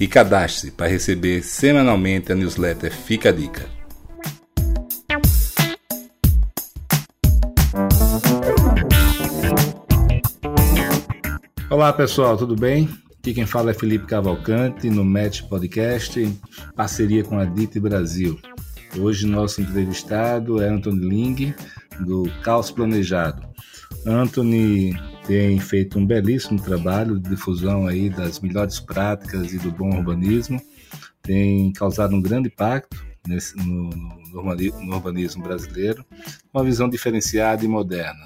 e cadastre-se para receber semanalmente a newsletter Fica a Dica. Olá pessoal, tudo bem? Aqui quem fala é Felipe Cavalcante no Match Podcast, parceria com a DIT Brasil. Hoje nosso entrevistado é Anthony Ling, do Caos Planejado. Anthony tem feito um belíssimo trabalho de difusão aí das melhores práticas e do bom urbanismo, tem causado um grande impacto nesse, no, no, urbanismo brasileiro, uma visão diferenciada e moderna.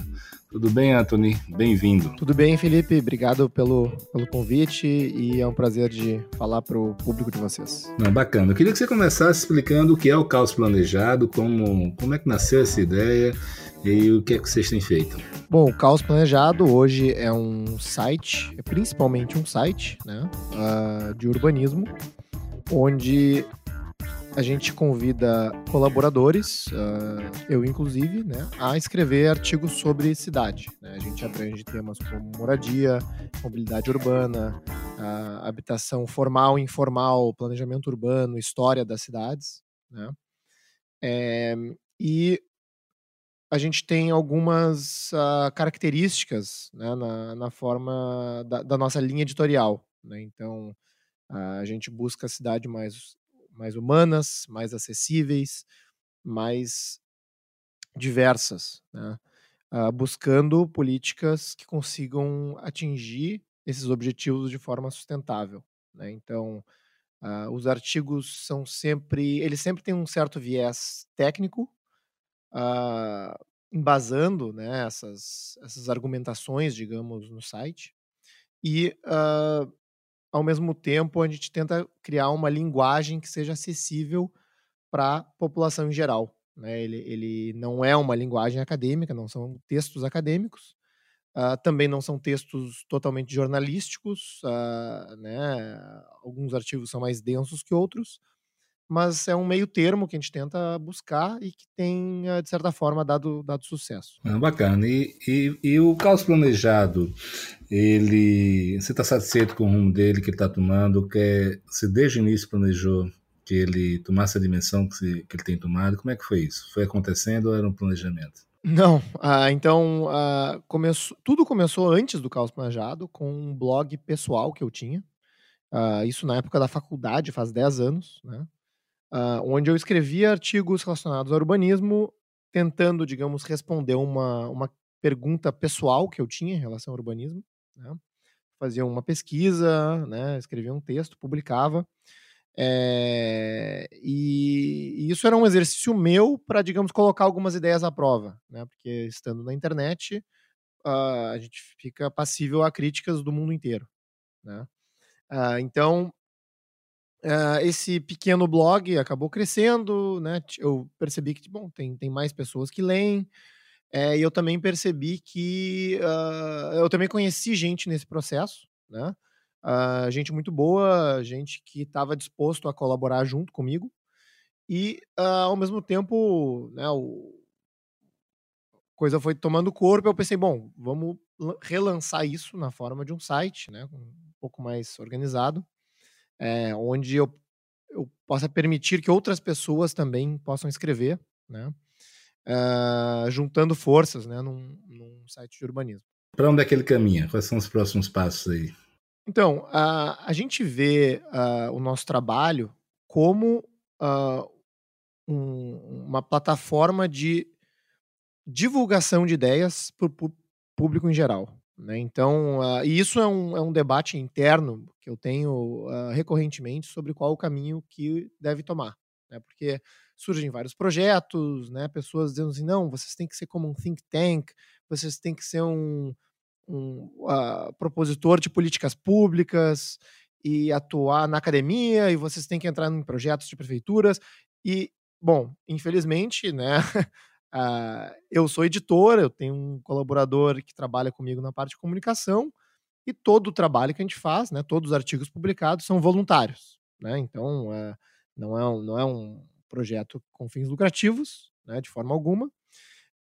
Tudo bem, Anthony? Bem-vindo. Tudo bem, Felipe. Obrigado pelo, pelo convite e é um prazer de falar para o público de vocês. Não, bacana. Eu queria que você começasse explicando o que é o caos planejado, como, como é que nasceu essa ideia e o que é que vocês têm feito? Bom, o Caos Planejado hoje é um site, é principalmente um site né, uh, de urbanismo, onde a gente convida colaboradores, uh, eu inclusive, né, a escrever artigos sobre cidade. Né? A gente abrange temas como moradia, mobilidade urbana, uh, habitação formal e informal, planejamento urbano, história das cidades. Né? É, e a gente tem algumas uh, características né, na, na, forma da, da, nossa linha editorial. Né? Então, uh, a gente busca a cidade mais, mais humanas, mais acessíveis, mais diversas, né? uh, buscando políticas que consigam atingir esses objetivos de forma sustentável. Né? Então, os artigos são sempre, eles sempre têm um certo viés técnico, uh, embasando né, essas, essas argumentações, digamos, no site. E, uh, ao mesmo tempo, a gente tenta criar uma linguagem que seja acessível para a população em geral. Né? Ele, ele não é uma linguagem acadêmica, não são textos acadêmicos, Uh, também não são textos totalmente jornalísticos, uh, né? alguns artigos são mais densos que outros, mas é um meio termo que a gente tenta buscar e que tem, eh, de certa forma, dado, dado sucesso. Ah, bacana. E, e, e, o caos planejado, ele, você está satisfeito com o rumo dele que ele está tomando? Que você desde o início planejou que ele tomasse a dimensão que, se, que ele tem tomado? Como é que foi isso? Foi acontecendo ou era um planejamento? Não, ah, então ah, começou, tudo começou antes do Caos Planejado, com um blog pessoal que eu tinha. Ah, isso na época da faculdade, faz 10 anos, né? Uh, onde eu escrevia artigos relacionados ao urbanismo, tentando, digamos, responder uma, uma pergunta pessoal que eu tinha em relação ao urbanismo. Né? Fazia uma pesquisa, né? escrevia um texto, publicava. É, e, e, isso era um exercício meu para, digamos, colocar algumas ideias à prova, né? Porque estando na internet, uh, a gente fica passível a críticas do mundo inteiro, né? Uh, então, Uh, esse pequeno blog acabou crescendo, né? Eu percebi que, bom, tem, tem mais pessoas que leem. É, e eu também percebi que uh, eu também conheci gente nesse processo, né? Uh, gente muito boa, gente que estava disposto a colaborar junto comigo. E, ao mesmo tempo, né, o coisa foi tomando corpo. Eu pensei, bom, vamos relançar isso na forma de um site, né? Um pouco mais organizado é, onde eu, eu possa permitir que outras pessoas também possam escrever, né? uh, juntando forças né, num, num site de urbanismo. Para onde é que ele caminha? Quais são os próximos passos aí? Então, a, a gente vê uh, o nosso trabalho como uh, um, uma plataforma de divulgação de ideias para o público em geral. Né? Então, uh, e isso é um, é um debate interno que eu tenho uh, recorrentemente sobre qual o caminho que deve tomar. Né? Porque surgem vários projetos, né? pessoas dizendo assim, não, vocês têm que ser como um think tank, vocês têm que ser um, um uh, propositor de políticas públicas e atuar na academia, e vocês têm que entrar em projetos de prefeituras. E, bom, infelizmente, né? Uh, eu sou editor, eu tenho um colaborador que trabalha comigo na parte de comunicação, e todo o trabalho que a gente faz, né, todos os artigos publicados são voluntários. Né? Então, uh, não, é um, não é um projeto com fins lucrativos, né, de forma alguma.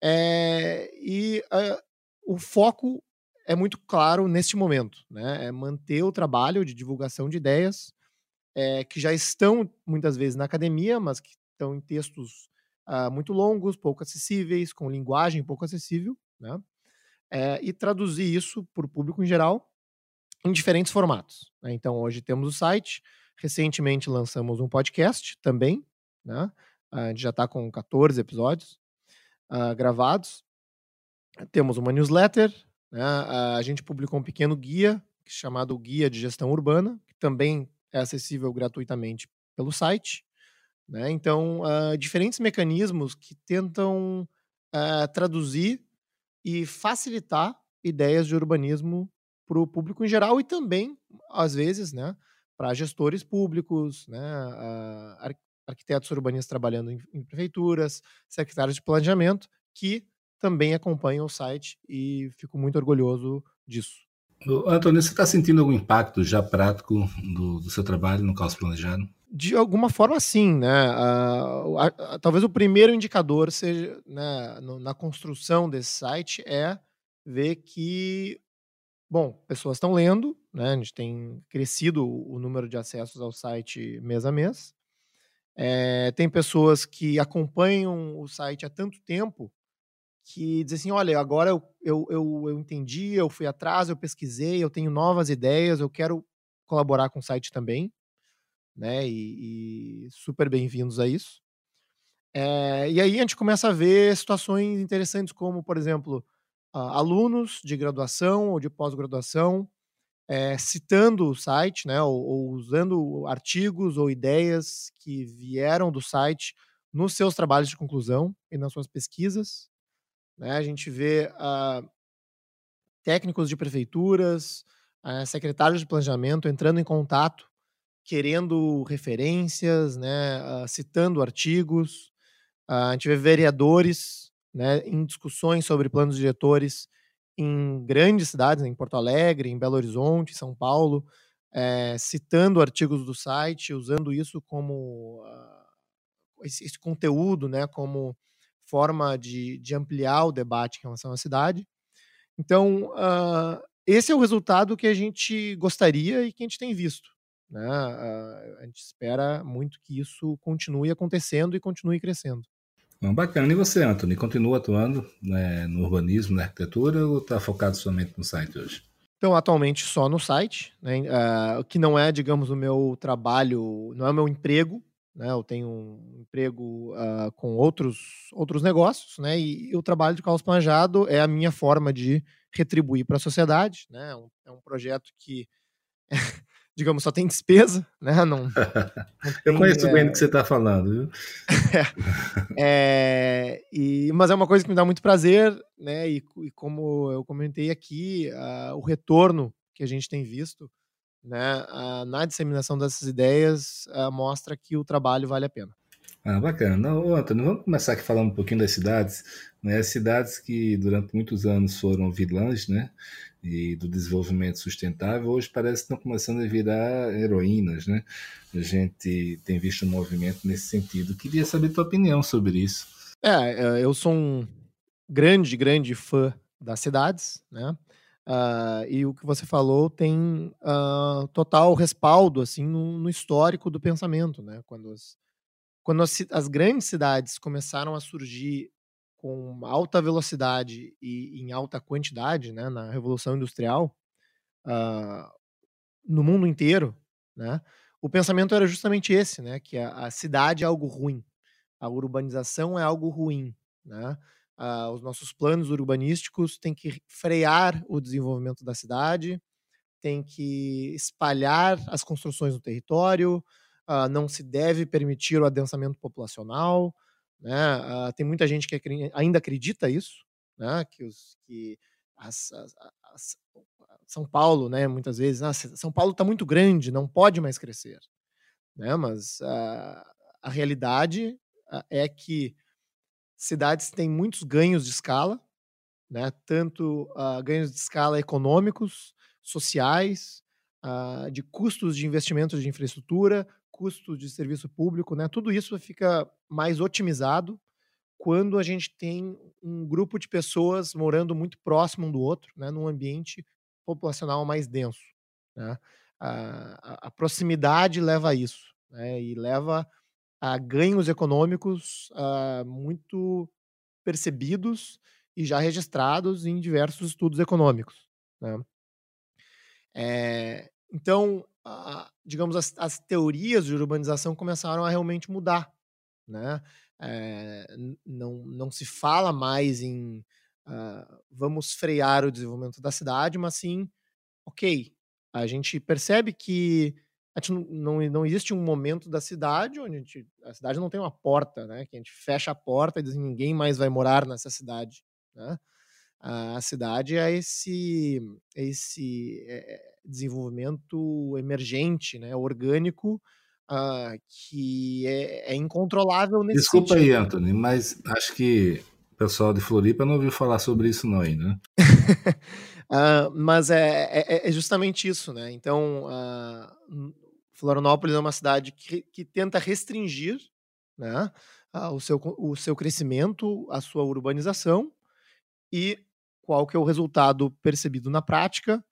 É, e uh, o foco é muito claro neste momento, né? É manter o trabalho de divulgação de ideias é, que já estão muitas vezes na academia, mas que estão em textos uh, muito longos, pouco acessíveis, com linguagem pouco acessível, né? É, e traduzir isso para o público em geral em diferentes formatos. Né? Então, hoje temos o site, recentemente lançamos um podcast também, né? A gente já está com 14 episódios uh, gravados. Temos uma newsletter, né? A gente publicou um pequeno guia chamado Guia de Gestão Urbana, que também é acessível gratuitamente pelo site. Né? Então, uh, diferentes mecanismos que tentam uh, traduzir e facilitar ideias de urbanismo para o público em geral e também, às vezes, né, para gestores públicos, né, uh, arquitetos urbanistas trabalhando em, em, prefeituras, secretários de planejamento, que também acompanham o site e fico muito orgulhoso disso. Antônio, você está sentindo algum impacto já prático do, do seu trabalho no caos planejado? de alguma forma sim, né? Uh, talvez o primeiro indicador seja né, no, na construção desse site é ver que, bom, pessoas estão lendo, né? A gente tem crescido o número de acessos ao site mês a mês. É, tem pessoas que acompanham o site há tanto tempo que dizem assim, olha, agora eu, eu, eu, eu entendi, eu fui atrás, eu pesquisei, eu tenho novas ideias, eu quero colaborar com o site também né? E, e super bem-vindos a isso. É, e aí a gente começa a ver situações interessantes, como, por exemplo, alunos de graduação ou de pós-graduação é, citando o site, né? Ou, ou, usando artigos ou ideias que vieram do site nos seus trabalhos de conclusão e nas suas pesquisas. Né? A gente vê uh, técnicos de prefeituras, uh, secretários de planejamento entrando em contato querendo referências, né, uh, citando artigos. A gente vê vereadores né, em discussões sobre planos diretores em grandes cidades, né, em Porto Alegre, em Belo Horizonte, São Paulo, é, citando artigos do site, usando isso como esse, esse, conteúdo, né, como forma de, de, ampliar o debate em relação à cidade. Então, uh, esse é o resultado que a gente gostaria e que a gente tem visto. Né? A gente espera muito que isso continue acontecendo e continue crescendo. Bom, bacana. E você, Anthony, continua atuando né, no urbanismo, na arquitetura, ou está focado somente no site hoje? Então, atualmente só no site, né, uh, que não é, digamos, o meu trabalho, não é o meu emprego, né, eu tenho um emprego uh, com outros, outros negócios, né, e, e o trabalho de caos planejado é a minha forma de retribuir para a sociedade, né, é um, é um projeto que digamos, só tem despesa, né? Não, não tem, eu conheço é... bem do que você está falando, viu? é, e, mas é uma coisa que me dá muito prazer, né? E, e como eu comentei aqui, uh, o retorno que a gente tem visto né, na disseminação dessas ideias uh, mostra que o trabalho vale a pena. Ah, bacana. Antônio, vamos começar aqui falando um pouquinho das cidades, né? Cidades que durante muitos anos foram vilãs, né? E do desenvolvimento sustentável, hoje parece que estão começando a virar heroínas, né? A gente tem visto um movimento nesse sentido. Queria saber tua opinião sobre isso. É, é eu sou um grande, grande fã das cidades, né? Uh, e o que você falou tem uh, total respaldo assim no, no, histórico do pensamento, né? Quando as, quando as, as grandes cidades começaram a surgir com alta velocidade e em alta quantidade, né, na Revolução Industrial, uh, no mundo inteiro, né, o pensamento era justamente esse, né, que a, a cidade é algo ruim, a urbanização é algo ruim, né, uh, os nossos planos urbanísticos têm que frear o desenvolvimento da cidade, tem que espalhar as construções no território, uh, não se deve permitir o adensamento populacional, né? Uh, tem muita gente que ainda acredita isso, né? Que, os, que as, as, as, São Paulo, né? Muitas vezes, ah, São Paulo está muito grande, não pode mais crescer, né? Mas a realidade é que cidades têm muitos ganhos de escala, né? Tanto ganhos de escala econômicos, sociais, de custos de investimentos de infraestrutura, custo de serviço público, né? Tudo isso fica mais otimizado quando a gente tem um grupo de pessoas morando muito próximo um do outro, né? Num ambiente populacional mais denso, né? A, a, a proximidade leva a isso, né? E leva a ganhos econômicos muito percebidos e já registrados em diversos estudos econômicos, né? É, então, a, digamos, as, as, teorias de urbanização começaram a realmente mudar. Né? É, não, não se fala mais em uh, vamos frear o desenvolvimento da cidade, mas sim, ok, a gente percebe que a gente não, não, não existe um momento da cidade onde a, gente, a, cidade não tem uma porta, né? Que a gente fecha a porta e diz ninguém mais vai morar nessa cidade, né? A cidade é esse, esse é, desenvolvimento emergente, né, orgânico, uh, que é, é, incontrolável nesse Desculpa sentido. aí, Anthony, mas acho que o pessoal de Floripa não ouviu falar sobre isso não ainda, né? uh, mas é, é, é, justamente isso, né? Então, uh, Florianópolis é uma cidade que, que tenta restringir né, o, seu, o seu crescimento, a sua urbanização, e qual que é o resultado percebido na prática?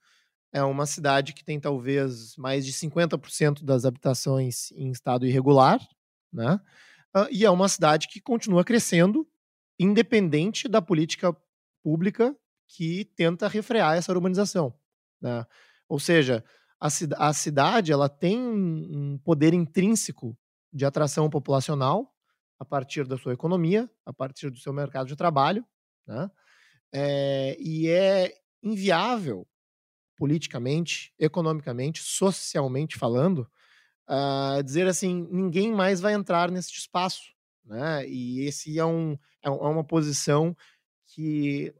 É uma cidade que tem talvez mais de 50% das habitações em estado irregular, né? E é uma cidade que continua crescendo, independente da política pública que tenta refrear essa urbanização. Né? Ou seja, a, a cidade ela tem um poder intrínseco de atração populacional a partir da sua economia, a partir do seu mercado de trabalho, né? É, e é inviável politicamente, economicamente, socialmente falando, uh, dizer assim, ninguém mais vai entrar nesse espaço, né? E esse é, um, é, é uma posição que,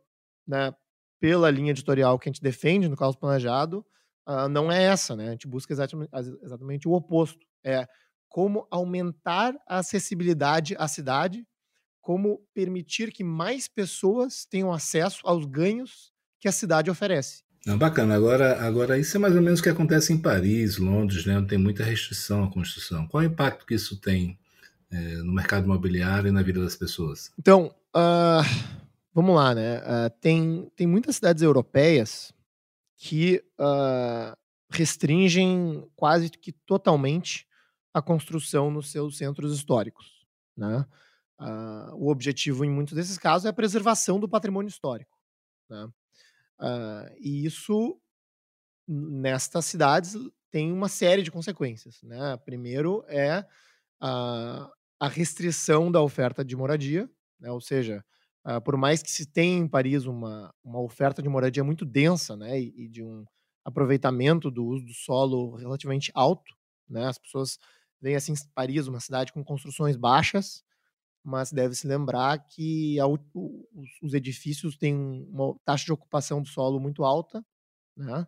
né, pela linha editorial que a gente defende no caos planejado, uh, não é essa, né? A gente busca exatamente, exatamente o oposto. É como aumentar a acessibilidade à cidade, como permitir que mais pessoas tenham acesso aos ganhos que a cidade oferece. Não, bacana. Agora, agora, isso é mais ou menos o que acontece em Paris, Londres, né, onde tem muita restrição à construção. Qual é o impacto que isso tem é, no mercado imobiliário e na vida das pessoas? Então, uh, vamos lá, né? Uh, tem, tem muitas cidades europeias que uh, restringem quase que totalmente a construção nos seus centros históricos. Né? o objetivo, em muitos desses casos, é a preservação do patrimônio histórico. Né? Uh, e isso, nestas cidades, tem uma série de consequências. Né? Primeiro é a, a restrição da oferta de moradia, né? ou seja, uh, por mais que se tenha em Paris uma, uma oferta de moradia muito densa né? e, e de um aproveitamento do uso do solo relativamente alto, né? as pessoas veem assim Paris, uma cidade com construções baixas, mas deve-se lembrar que a, os edifícios têm uma taxa de ocupação do solo muito alta, né?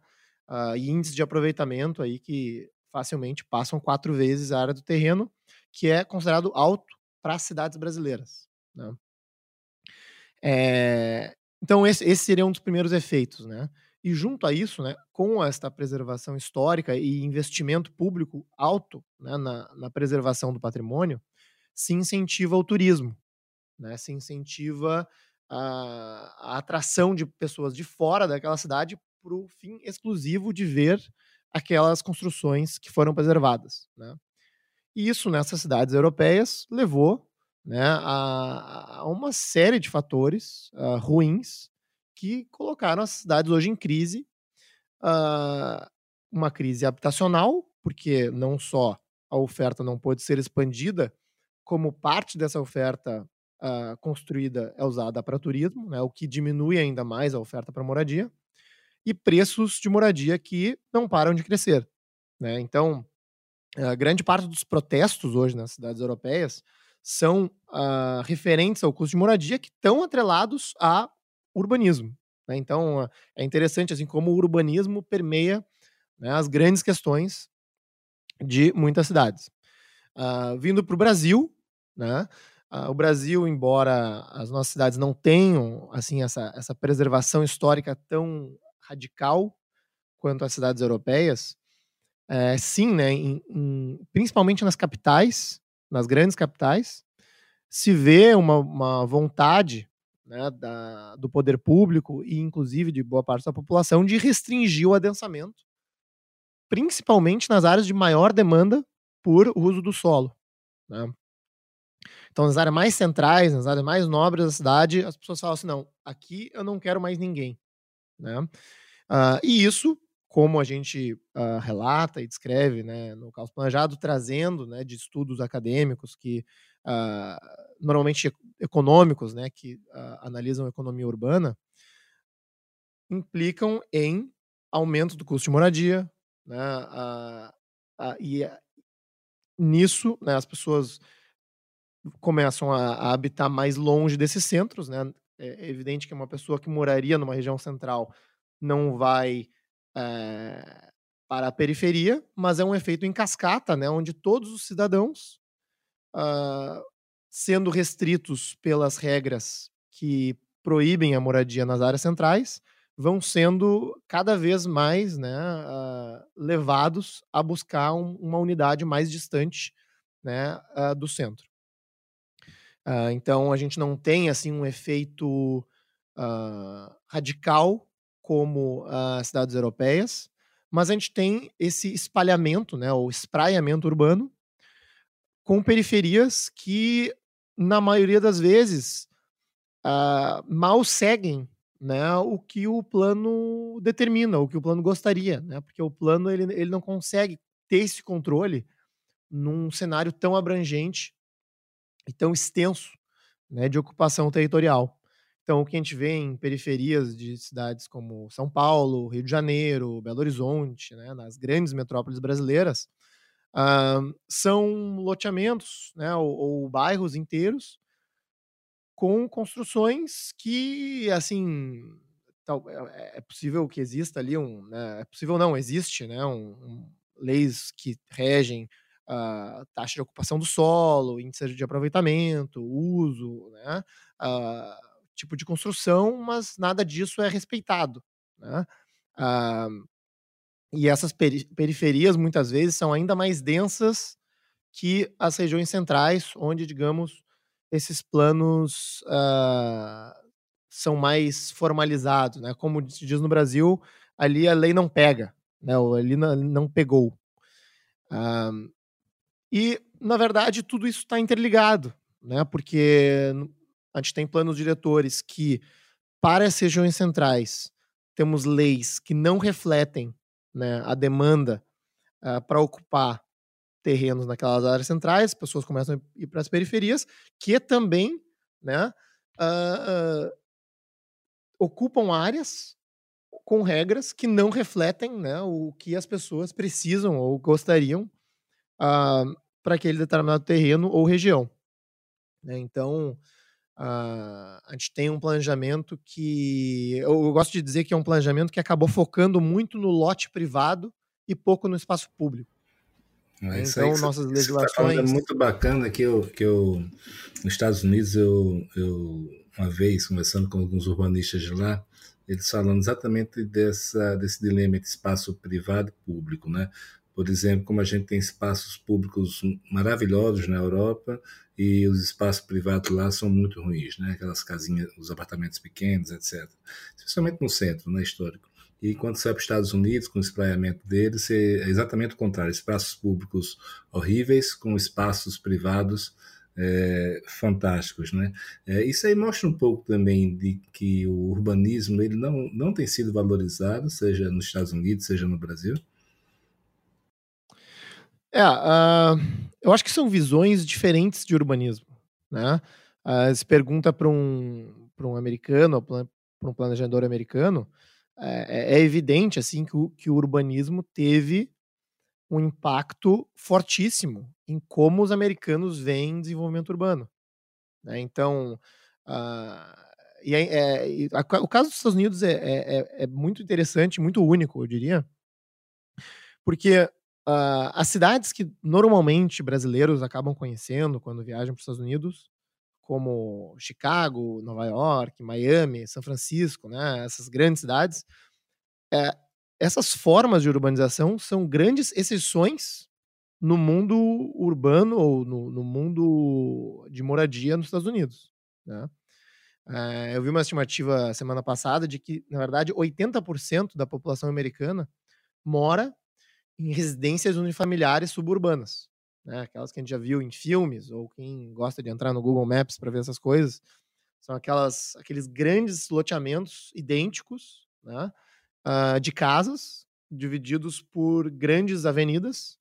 Uh, e índice de aproveitamento aí que facilmente passam quatro vezes a área do terreno, que é considerado alto para as cidades brasileiras. Né? É, então esse, esse seria um dos primeiros efeitos, né? E junto a isso, né, com esta preservação histórica e investimento público alto né, na, na preservação do patrimônio, se incentiva o turismo, né? se incentiva a, a atração de pessoas de fora daquela cidade para o fim exclusivo de ver aquelas construções que foram preservadas. Né? E isso, nessas cidades europeias, levou né, a, a uma série de fatores uh, ruins que colocaram as cidades hoje em crise. Uh, uma crise habitacional, porque não só a oferta não pode ser expandida, como parte dessa oferta uh, construída é usada para turismo, né, o que diminui ainda mais a oferta para moradia, e preços de moradia que não param de crescer. Né? Então, grande parte dos protestos hoje nas cidades europeias são uh, referentes ao custo de moradia que estão atrelados a urbanismo. Né? Então, é interessante assim como o urbanismo permeia né, as grandes questões de muitas cidades. Uh, vindo para o Brasil, né, uh, o Brasil, embora as nossas cidades não tenham assim essa, essa preservação histórica tão radical quanto as cidades europeias, é, sim, né, em, em, principalmente nas capitais, nas grandes capitais, se vê uma, uma vontade né, da, do poder público e, inclusive, de boa parte da população de restringir o adensamento, principalmente nas áreas de maior demanda por uso do solo. Né? Então, nas áreas mais centrais, nas áreas mais nobres da cidade, as pessoas falam assim: não, aqui eu não quero mais ninguém. Né? Uh, e isso, como a gente uh, relata e descreve né, no Caos Planejado, trazendo né, de estudos acadêmicos que uh, normalmente econômicos, né, que analisam a economia urbana, implicam em aumento do custo de moradia, né, e nisso né, as pessoas começam a, a, habitar mais longe desses centros, né? É evidente que uma pessoa que moraria numa região central não vai é, para a periferia, mas é um efeito em cascata, né, onde todos os cidadãos, uh, sendo restritos pelas regras que proíbem a moradia nas áreas centrais, vão sendo cada vez mais né, uh, levados a buscar um, uma unidade mais distante né, uh, do centro. então a gente não tem assim um efeito radical como as cidades europeias, mas a gente tem esse espalhamento, né, ou espraiamento urbano, com periferias que, na maioria das vezes, uh, mal seguem né, o que o plano determina, o que o plano gostaria, né, porque o plano ele, ele não consegue ter esse controle num cenário tão abrangente e tão extenso né, de ocupação territorial. Então, o que a gente vê em periferias de cidades como São Paulo, Rio de Janeiro, Belo Horizonte, né, nas grandes metrópoles brasileiras, uh, são loteamentos né, ou, ou, bairros inteiros com construções que, assim, tal, é, é, possível que exista ali um. Né, é possível não, existe né, um, um, leis que regem uh, taxa de ocupação do solo, índice de aproveitamento, uso, né? Uh, tipo de construção, mas nada disso é respeitado. Né? Ah, e essas peri periferias, muitas vezes, são ainda mais densas que as regiões centrais, onde, digamos, esses planos ah, são mais formalizados. Né? Como se diz no Brasil, ali a lei não pega, né? ou ali não, pegou. Ah, e, na verdade, tudo isso está interligado, né? porque a gente tem planos diretores que, para as regiões centrais, temos leis que não refletem né, a demanda uh, para ocupar terrenos naquelas áreas centrais, pessoas começam a ir para as periferias, que também né, uh, uh, ocupam áreas com regras que não refletem né, o que as pessoas precisam ou gostariam para aquele determinado terreno ou região. Né? Então, Uh, a gente tem um planejamento que eu, gosto de dizer que é um planejamento que acabou focando muito no lote privado e pouco no espaço público. É então, aí, nossas tá legislações. Tá é muito bacana que eu, que eu, nos Estados Unidos, eu, eu, uma vez, conversando com alguns urbanistas de lá, eles falando exatamente dessa, desse dilema entre espaço privado e público, né? Por exemplo, como a gente tem espaços públicos maravilhosos na Europa e os espaços privados lá são muito ruins, né? Aquelas casinhas, os apartamentos pequenos, etc. Especialmente no centro, né, histórico. E quando vai para os Estados Unidos, com o espraiamento deles, é exatamente o contrário. Espaços públicos horríveis, com espaços privados é, fantásticos, né? É, isso aí mostra um pouco também de que o urbanismo ele não, não tem sido valorizado, seja nos Estados Unidos, seja no Brasil. É, uh, eu acho que são visões diferentes de urbanismo, né? Uh, se pergunta para um, um americano, para um planejador americano, é, é, evidente assim que o, que o urbanismo teve um impacto fortíssimo em como os americanos veem desenvolvimento urbano. Né? Então, uh, e é, é, a, o caso dos Estados Unidos é, é, é, é, muito interessante, muito único, eu diria, porque uh, as cidades que normalmente brasileiros acabam conhecendo quando viajam para os Estados Unidos, como Chicago, Nova York, Miami, São Francisco, né, essas grandes cidades, é, essas formas de urbanização são grandes exceções no mundo urbano ou no, no mundo de moradia nos Estados Unidos. Né? É, eu vi uma estimativa semana passada de que, na verdade, 80% da população americana mora em residências unifamiliares suburbanas. Né? Aquelas que a gente já viu em filmes, ou quem gosta de entrar no Google Maps para ver essas coisas, são aquelas, aqueles grandes loteamentos idênticos né? uh, de casas divididos por grandes avenidas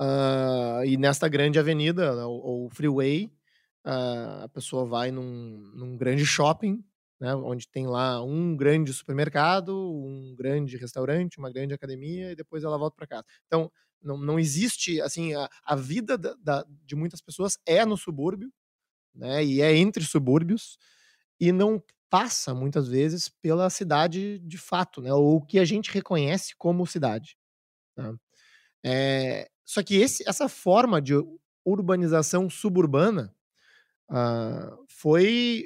Uh, e nesta grande avenida, né, ou, freeway, uh, a pessoa vai num, num grande shopping, né, onde tem lá um grande supermercado, um grande restaurante, uma grande academia, e depois ela volta para casa. Então, não, não existe, assim, a, a vida da, da, de muitas pessoas é no subúrbio, né, e é entre subúrbios, e não passa, muitas vezes, pela cidade de fato, né, ou o que a gente reconhece como cidade. É, só que esse, essa forma de urbanização suburbana uh, foi,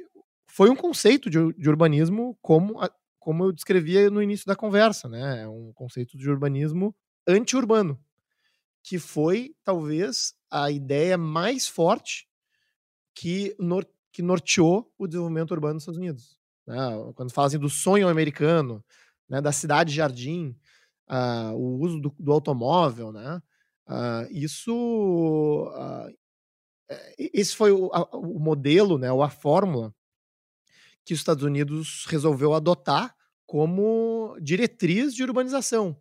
foi um conceito de, de urbanismo como, a, como eu descrevia no início da conversa, né? É um conceito de urbanismo anti-urbano, que foi talvez a ideia mais forte que, nor, que norteou o desenvolvimento urbano nos Estados Unidos. Né? Quando fala assim, do sonho americano, né? da cidade-jardim, uh, o uso do, do automóvel, né? Uh, isso, uh, esse foi o, a, o, modelo, né, ou a fórmula que os Estados Unidos resolveu adotar como diretriz de urbanização.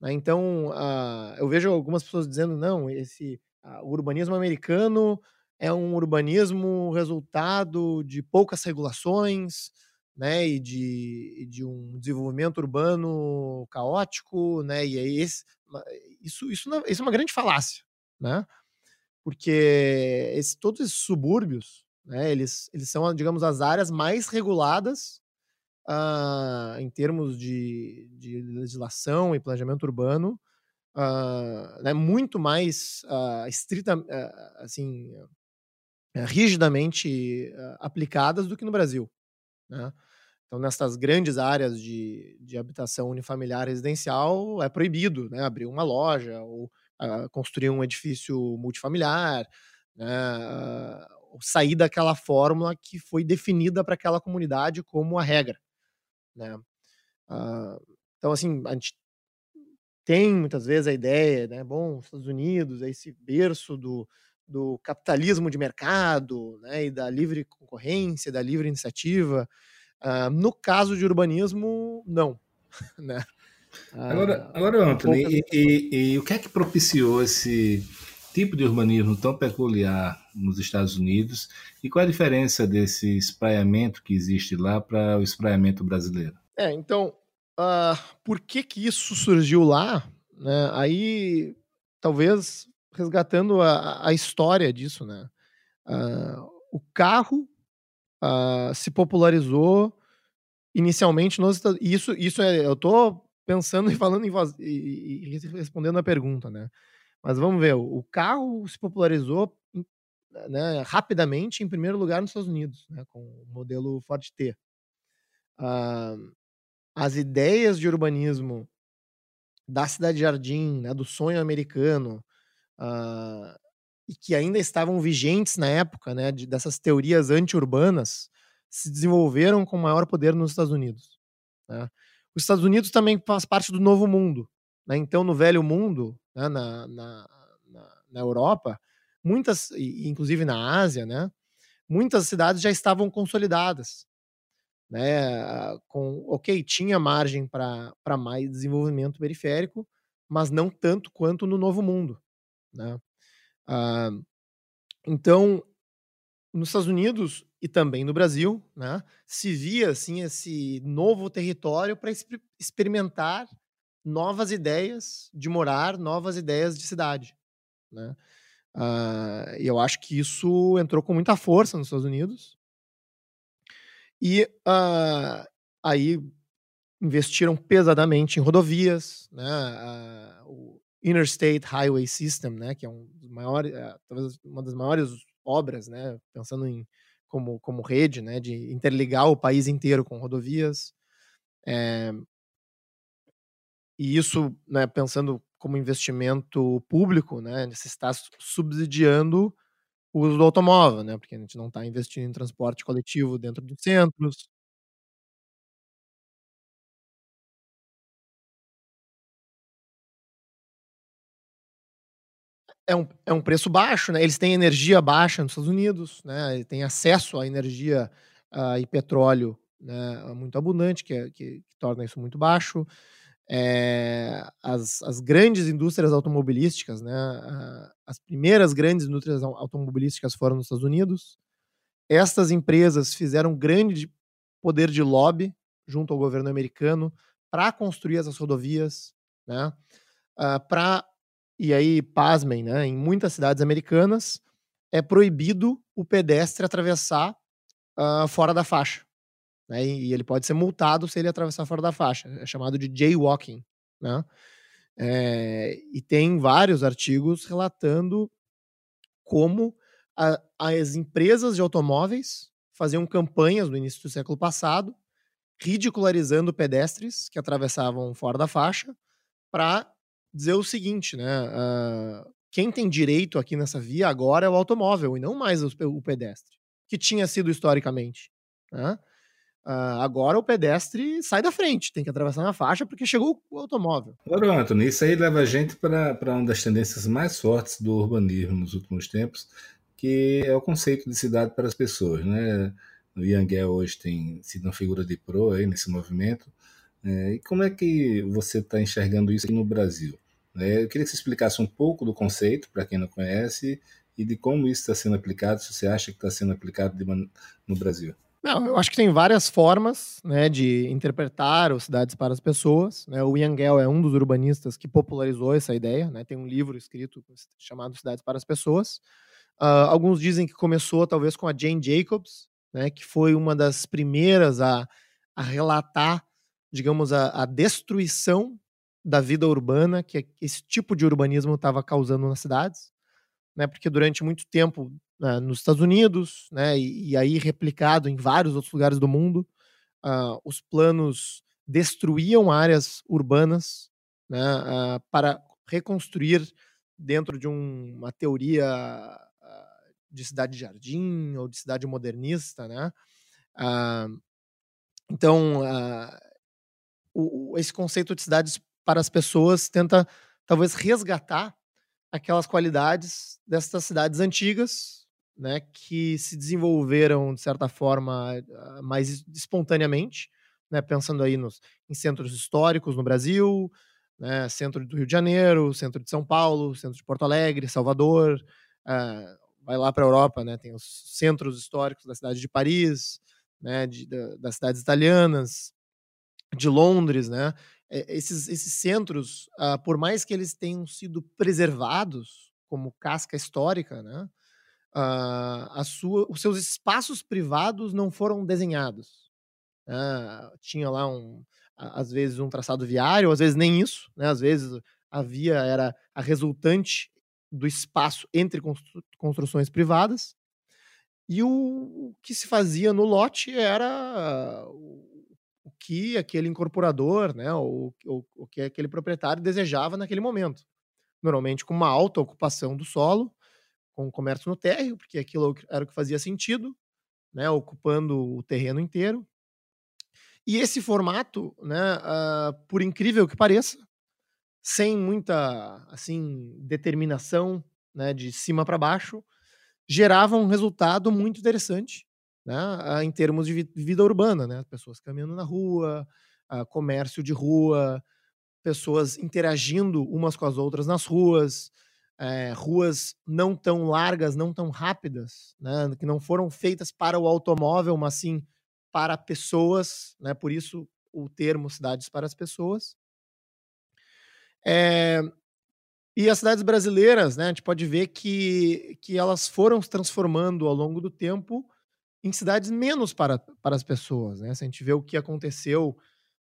Né? Então, uh, eu vejo algumas pessoas dizendo não, esse o urbanismo americano é um urbanismo resultado de poucas regulações, né, e de, de um desenvolvimento urbano caótico, né, e aí esse, isso, isso, isso é uma grande falácia, né? Porque esse, todos esses subúrbios, né, eles, eles são, digamos, as áreas mais reguladas uh, em termos de, de legislação e planejamento urbano, uh, né, muito mais uh, estrita, assim, rigidamente aplicadas do que no Brasil, né? Então, nessas grandes áreas de, de habitação unifamiliar residencial, é proibido né, abrir uma loja ou uh, construir um edifício multifamiliar, né, uh, sair daquela fórmula que foi definida para aquela comunidade como a regra. Né? Uh, então, assim, a gente tem muitas vezes a ideia, né, bom, Estados Unidos é esse berço do, do capitalismo de mercado né, e da livre concorrência, da livre iniciativa. Uh, no caso de urbanismo, não. né? Agora, agora Anthony, e, e, e, o que é que propiciou esse tipo de urbanismo tão peculiar nos Estados Unidos e qual é a diferença desse espraiamento que existe lá para o espraiamento brasileiro? É, então, uh, por que que isso surgiu lá? Né? Aí, talvez resgatando a, a história disso, né? Uh, o carro uh, se popularizou inicialmente nos Estados Isso, isso é, eu tô pensando e falando em voz, e, e, respondendo a pergunta, né? Mas vamos ver, o carro se popularizou né, rapidamente em primeiro lugar nos Estados Unidos, né, com o modelo Ford T. Uh, as ideias de urbanismo da cidade jardim, né, do sonho americano, uh, e que ainda estavam vigentes na época, né, de, dessas teorias anti-urbanas, se desenvolveram com maior poder nos Estados Unidos. Né? Os Estados Unidos também faz parte do Novo Mundo. Né? Então, no Velho Mundo, né, na, na, na, Europa, muitas, inclusive na Ásia, né, muitas cidades já estavam consolidadas, né, com, ok, tinha margem para mais desenvolvimento periférico, mas não tanto quanto no Novo Mundo, né. Ah, então, nos Estados Unidos e também no Brasil, né, se via assim esse novo território para exper experimentar novas ideias de morar, novas ideias de cidade, né. Uh, e eu acho que isso entrou com muita força nos Estados Unidos. E uh, aí investiram pesadamente em rodovias, né, uh, o Interstate Highway System, né, que é um dos maiores, talvez uma das maiores obras, né, pensando em como, como rede, né, de interligar o país inteiro com rodovias. É, e isso, né, pensando como investimento público, né, você está subsidiando o uso do automóvel, né, porque a gente não está investindo em transporte coletivo dentro dos centros. É um, é um preço baixo, né? Eles têm energia baixa nos Estados Unidos, né? Eles têm acesso à energia uh, e petróleo né, muito abundante, que, é, que, que torna isso muito baixo é, as, as, grandes indústrias automobilísticas, né, as primeiras grandes indústrias automobilísticas foram nos Estados Unidos. Estas empresas fizeram grande poder de lobby junto ao governo americano para construir essas rodovias, né, uh, para e aí pasmem, né, em muitas cidades americanas é proibido o pedestre atravessar uh, fora da faixa né? E, ele pode ser multado se ele atravessar fora da faixa. É chamado de jaywalking, né? É, e tem vários artigos relatando como a, as empresas de automóveis faziam campanhas no início do século passado, ridicularizando pedestres que atravessavam fora da faixa, para dizer o seguinte, né? Uh, quem tem direito aqui nessa via agora é o automóvel e não mais o, pedestre, que tinha sido historicamente. Né? Uh, agora o pedestre sai da frente, tem que atravessar na faixa porque chegou o automóvel. Agora, Antônio, isso aí leva a gente para uma das tendências mais fortes do urbanismo nos últimos tempos, que é o conceito de cidade para as pessoas. Né? O Yangel hoje tem sido uma figura de pro aí nesse movimento. É, e como é que você está enxergando isso aqui no Brasil? É, eu queria que você explicasse um pouco do conceito, para quem não conhece, e de como isso está sendo aplicado, se você acha que está sendo aplicado no Brasil. Não, eu acho que tem várias formas né, de interpretar os cidades para as pessoas. Né? O Yangel é um dos urbanistas que popularizou essa ideia. Né? Tem um livro escrito chamado Cidades para as Pessoas. Uh, alguns dizem que começou talvez com a Jane Jacobs, né, que foi uma das primeiras a, a relatar, digamos, a, a destruição da vida urbana que esse tipo de urbanismo estava causando nas cidades. Né, porque durante muito tempo né, nos Estados Unidos, né, e, e, aí replicado em vários outros lugares do mundo. Uh, os planos destruíam áreas urbanas né, uh, para reconstruir dentro de um, uma teoria uh, de cidade-jardim ou de cidade modernista, né? então, o, esse conceito de cidades para as pessoas tenta talvez resgatar aquelas qualidades dessas cidades antigas né, que se desenvolveram, de certa forma, ah, mais espontaneamente, né, pensando aí nos, em centros históricos no Brasil, né, centro do Rio de Janeiro, centro de São Paulo, centro de Porto Alegre, Salvador, uh, vai lá para a Europa, né, tem os centros históricos da cidade de Paris, né, de, da, das cidades italianas, de Londres, né, esses, esses centros, uh, por mais que eles tenham sido preservados como casca histórica, né, uh, sua, os seus espaços privados não foram desenhados. Uh, tinha lá um, às vezes um traçado viário, às vezes nem isso, né? Às vezes a via era a resultante do espaço entre constru construções privadas. E o, o, que se fazia no lote era o, que aquele incorporador, né, o que aquele proprietário desejava naquele momento. Normalmente com uma alta ocupação do solo, com o comércio no térreo, porque aquilo era o que fazia sentido, né, ocupando o terreno inteiro. E esse formato, né, uh, por incrível que pareça, sem muita assim determinação né, de cima para baixo, gerava um resultado muito interessante né, em termos de vida urbana, né? Pessoas caminhando na rua, comércio de rua, pessoas interagindo umas com as outras nas ruas, é, ruas não tão largas, não tão rápidas, né, que não foram feitas para o automóvel, mas sim para pessoas, né, por isso o termo cidades para as pessoas. É, e as cidades brasileiras, né, a gente pode ver que, que elas foram se transformando ao longo do tempo em cidades menos para, para as pessoas. Né? Se a gente vê o que aconteceu,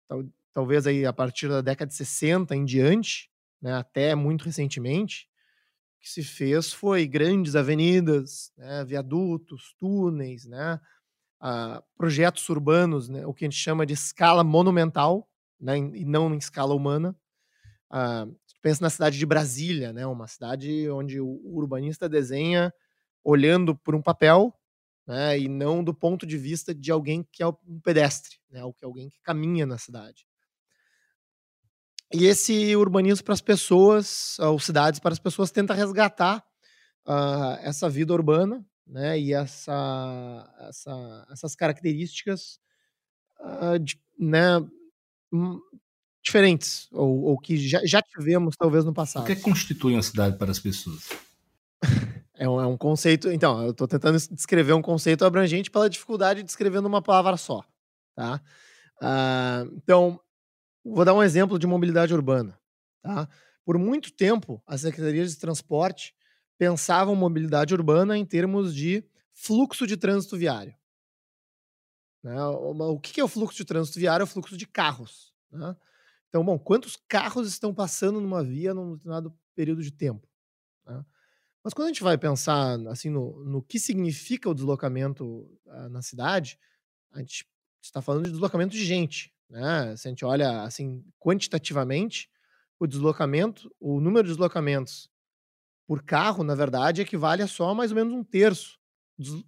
tal, talvez aí a partir da década de 60 em diante, né, até muito recentemente, que se fez foi grandes avenidas, né, viadutos, túneis, né, uh, projetos urbanos, né, o que a gente chama de escala monumental, né, e não em escala humana. Uh, pensa na cidade de Brasília, né? Uma cidade onde o urbanista desenha olhando por um papel, né? E não do ponto de vista de alguém que é um pedestre, né? Ou que é alguém que caminha na cidade. E esse urbanismo para as pessoas, ou cidades para as pessoas, tenta resgatar uh, essa vida urbana, né? E essa, essa essas características, uh, de, né? Hum, diferentes, ou, ou que já, já, tivemos talvez no passado. O que, que constitui uma cidade para as pessoas? é, um, é um conceito. Então, eu estou tentando descrever um conceito abrangente pela dificuldade de descrever numa palavra só. Tá? Uh, então, vou dar um exemplo de mobilidade urbana. Tá? Por muito tempo, as secretarias de transporte pensavam mobilidade urbana em termos de fluxo de trânsito viário. Né? O que é o fluxo de trânsito viário? É o fluxo de carros. Né? Então, bom, quantos carros estão passando numa via num determinado período de tempo? Né? Mas quando a gente vai pensar assim no, no que significa o deslocamento uh, na cidade, a gente está falando de deslocamento de gente. Né? Se a gente olha assim quantitativamente, o deslocamento, o número de deslocamentos por carro, na verdade, equivale a só mais ou menos um terço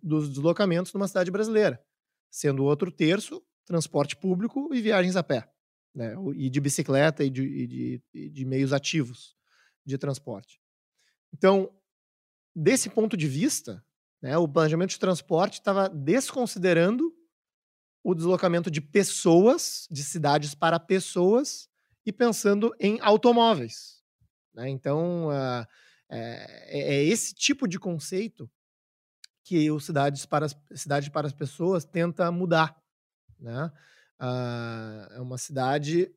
dos, deslocamentos numa cidade brasileira, sendo o outro terço transporte público e viagens a pé né? e de bicicleta e de, e de, e de meios ativos de transporte. Então, desse ponto de vista, né, o planejamento de transporte estava desconsiderando o deslocamento de pessoas, de cidades para pessoas, e pensando em automóveis. Né? Então, uh, é, é, esse tipo de conceito que o Cidades para as, Cidade para as Pessoas tenta mudar. Né? Uh, é uma cidade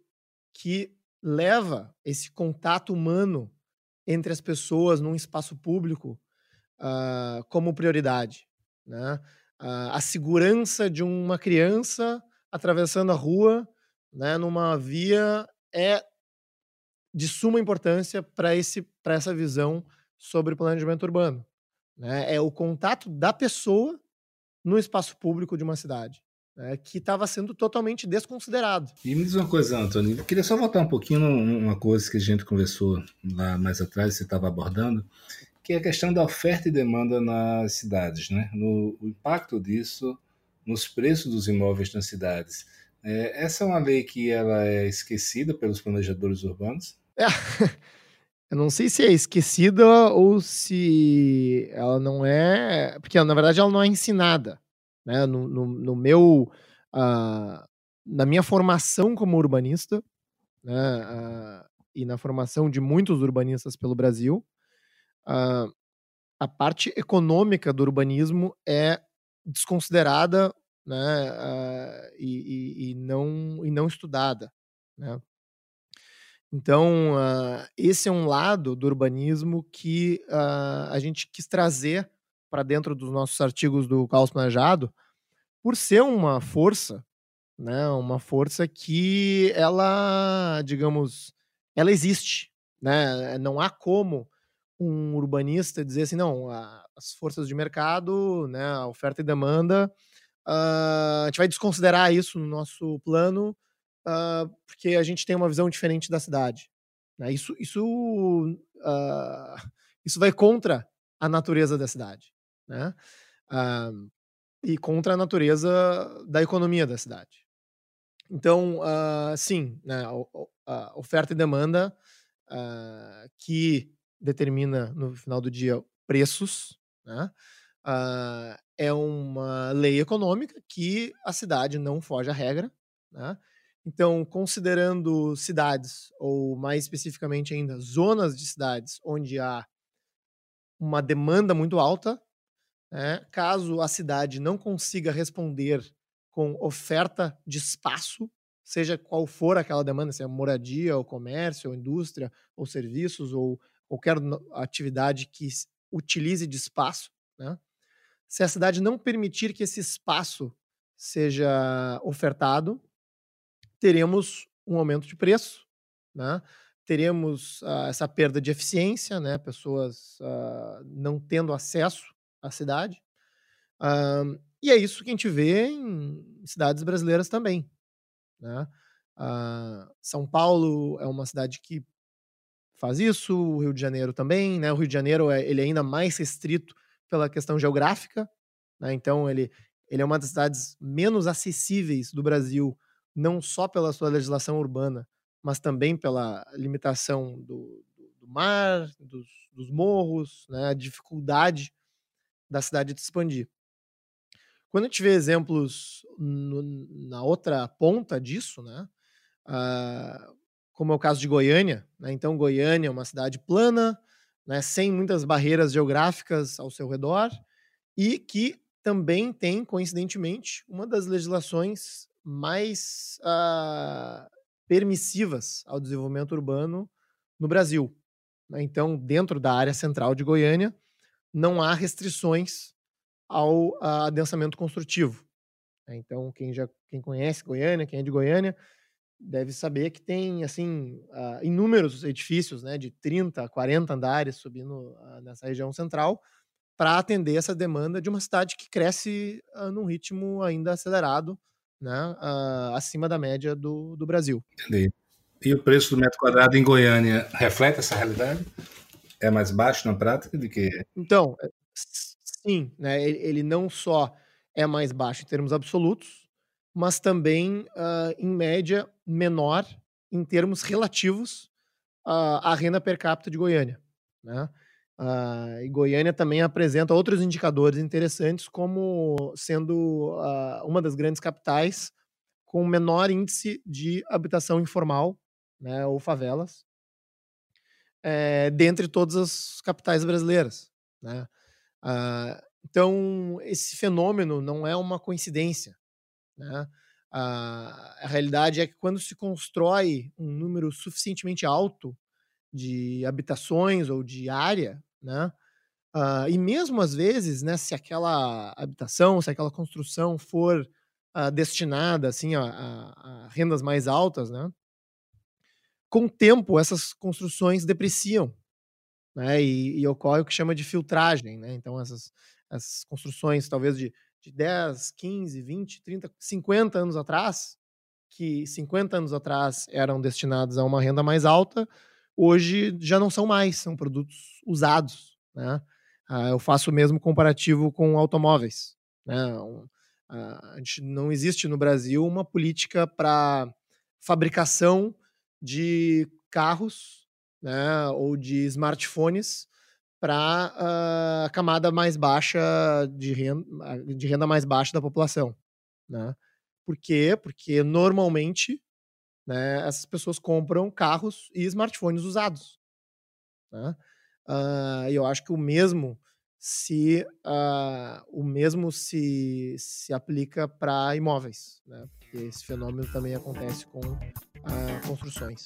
que leva esse contato humano entre as pessoas num espaço público uh, como prioridade. Né? Uh, a segurança de uma criança atravessando a rua né, numa via é de suma importância para essa visão sobre planejamento urbano. Né? É o contato da pessoa no espaço público de uma cidade né, que estava sendo totalmente desconsiderado. E me diz uma coisa, Antônio, eu queria só voltar um pouquinho numa coisa que a gente conversou lá mais atrás, você estava abordando, que é a questão da oferta e demanda nas cidades, né? No, o impacto disso nos preços dos imóveis nas cidades. É, essa é uma lei que ela é esquecida pelos planejadores urbanos? É, eu não sei se é esquecida ou se ela não é, porque na verdade ela não é ensinada. Né? No, no, no meu, uh, na minha formação como urbanista, né? Uh, e na formação de muitos urbanistas pelo Brasil, a parte econômica do urbanismo é desconsiderada né, uh, e, e, e, não, e não estudada. Né? Então, uh, esse é um lado do urbanismo que uh, a gente quis trazer para dentro dos nossos artigos do Caos Planejado, por ser uma força, né, uma força que ela, digamos, ela existe, né? Não há como um urbanista dizer assim, não, a, as forças de mercado, né, a oferta e demanda, uh, a gente vai desconsiderar isso no nosso plano, uh, porque a gente tem uma visão diferente da cidade. Né? Isso, isso, uh, isso vai contra a natureza da cidade né? E contra a natureza da economia da cidade. Então, sim, né, a, a, oferta e demanda que determina no final do dia preços, né? Uh, é uma lei econômica que a cidade não foge à regra, né? Então, considerando cidades, ou mais especificamente ainda, zonas de cidades onde há uma demanda muito alta, né? caso a cidade não consiga responder com oferta de espaço, seja qual for aquela demanda, se é moradia, ou comércio, ou indústria, ou serviços, ou qualquer atividade que utilize de espaço, né? se a cidade não permitir que esse espaço seja ofertado, teremos um aumento de preço, né? teremos uh, essa perda de eficiência, né? pessoas uh, não tendo acesso à cidade. Uh, e é isso que a gente vê em cidades brasileiras também. Né? São Paulo é uma cidade que faz isso, o Rio de Janeiro também. Né? O Rio de Janeiro é, ele é ainda mais restrito pela questão geográfica. Né? Então, ele, ele é uma das cidades menos acessíveis do Brasil não só pela sua legislação urbana, mas também pela limitação do, do mar, dos, dos, morros, né, a dificuldade da cidade de expandir. Quando a gente vê exemplos no, na outra ponta disso, né, uh, como é o caso de Goiânia, né, então Goiânia é uma cidade plana, né, sem muitas barreiras geográficas ao seu redor, e que também tem, coincidentemente, uma das legislações mais uh, permissivas ao desenvolvimento urbano no Brasil. Né? Então, dentro da área central de Goiânia, não há restrições ao uh, adensamento construtivo. Né? Então, quem já quem conhece Goiânia, quem é de Goiânia, deve saber que tem assim uh, inúmeros edifícios, né, de 30, 40 andares subindo uh, nessa região central para atender essa demanda de uma cidade que cresce uh, num ritmo ainda acelerado, né, acima da média do, do Brasil. Entendi. E o preço do metro quadrado em Goiânia reflete essa realidade? É mais baixo na prática do que. Então, é, sim, né, ele não só é mais baixo em termos absolutos, mas também, uh, em média, menor em termos relativos uh, à renda per capita de Goiânia. Né? Uh, e Goiânia também apresenta outros indicadores interessantes, como sendo uh, uma das grandes capitais com menor índice de habitação informal, né, ou favelas, é, dentre todas as capitais brasileiras. Né? Então, esse fenômeno não é uma coincidência. Né? a realidade é que quando se constrói um número suficientemente alto de habitações ou de área, né? Uh, e mesmo às vezes, né, se aquela habitação, se aquela construção for uh, destinada assim a, a, a, rendas mais altas, né, com o tempo essas construções depreciam, né, e, e, ocorre o que chama de filtragem, né, então essas, essas construções talvez de, de 10, 15, 20, 30, 50 anos atrás, que 50 anos atrás eram destinados a uma renda mais alta, hoje já não são mais, são produtos usados. Né? Uh, eu faço o mesmo comparativo com automóveis. Né? Um, uh, a gente não existe no Brasil uma política para fabricação de carros né, ou de smartphones para uh, a camada mais baixa de renda, de renda mais baixa da população. Né? Por quê? Porque normalmente né, essas pessoas compram carros e smartphones usados. Né? Uh, eu acho que o mesmo se uh, o mesmo se, se aplica para imóveis, né? Porque esse fenômeno também acontece com uh, construções.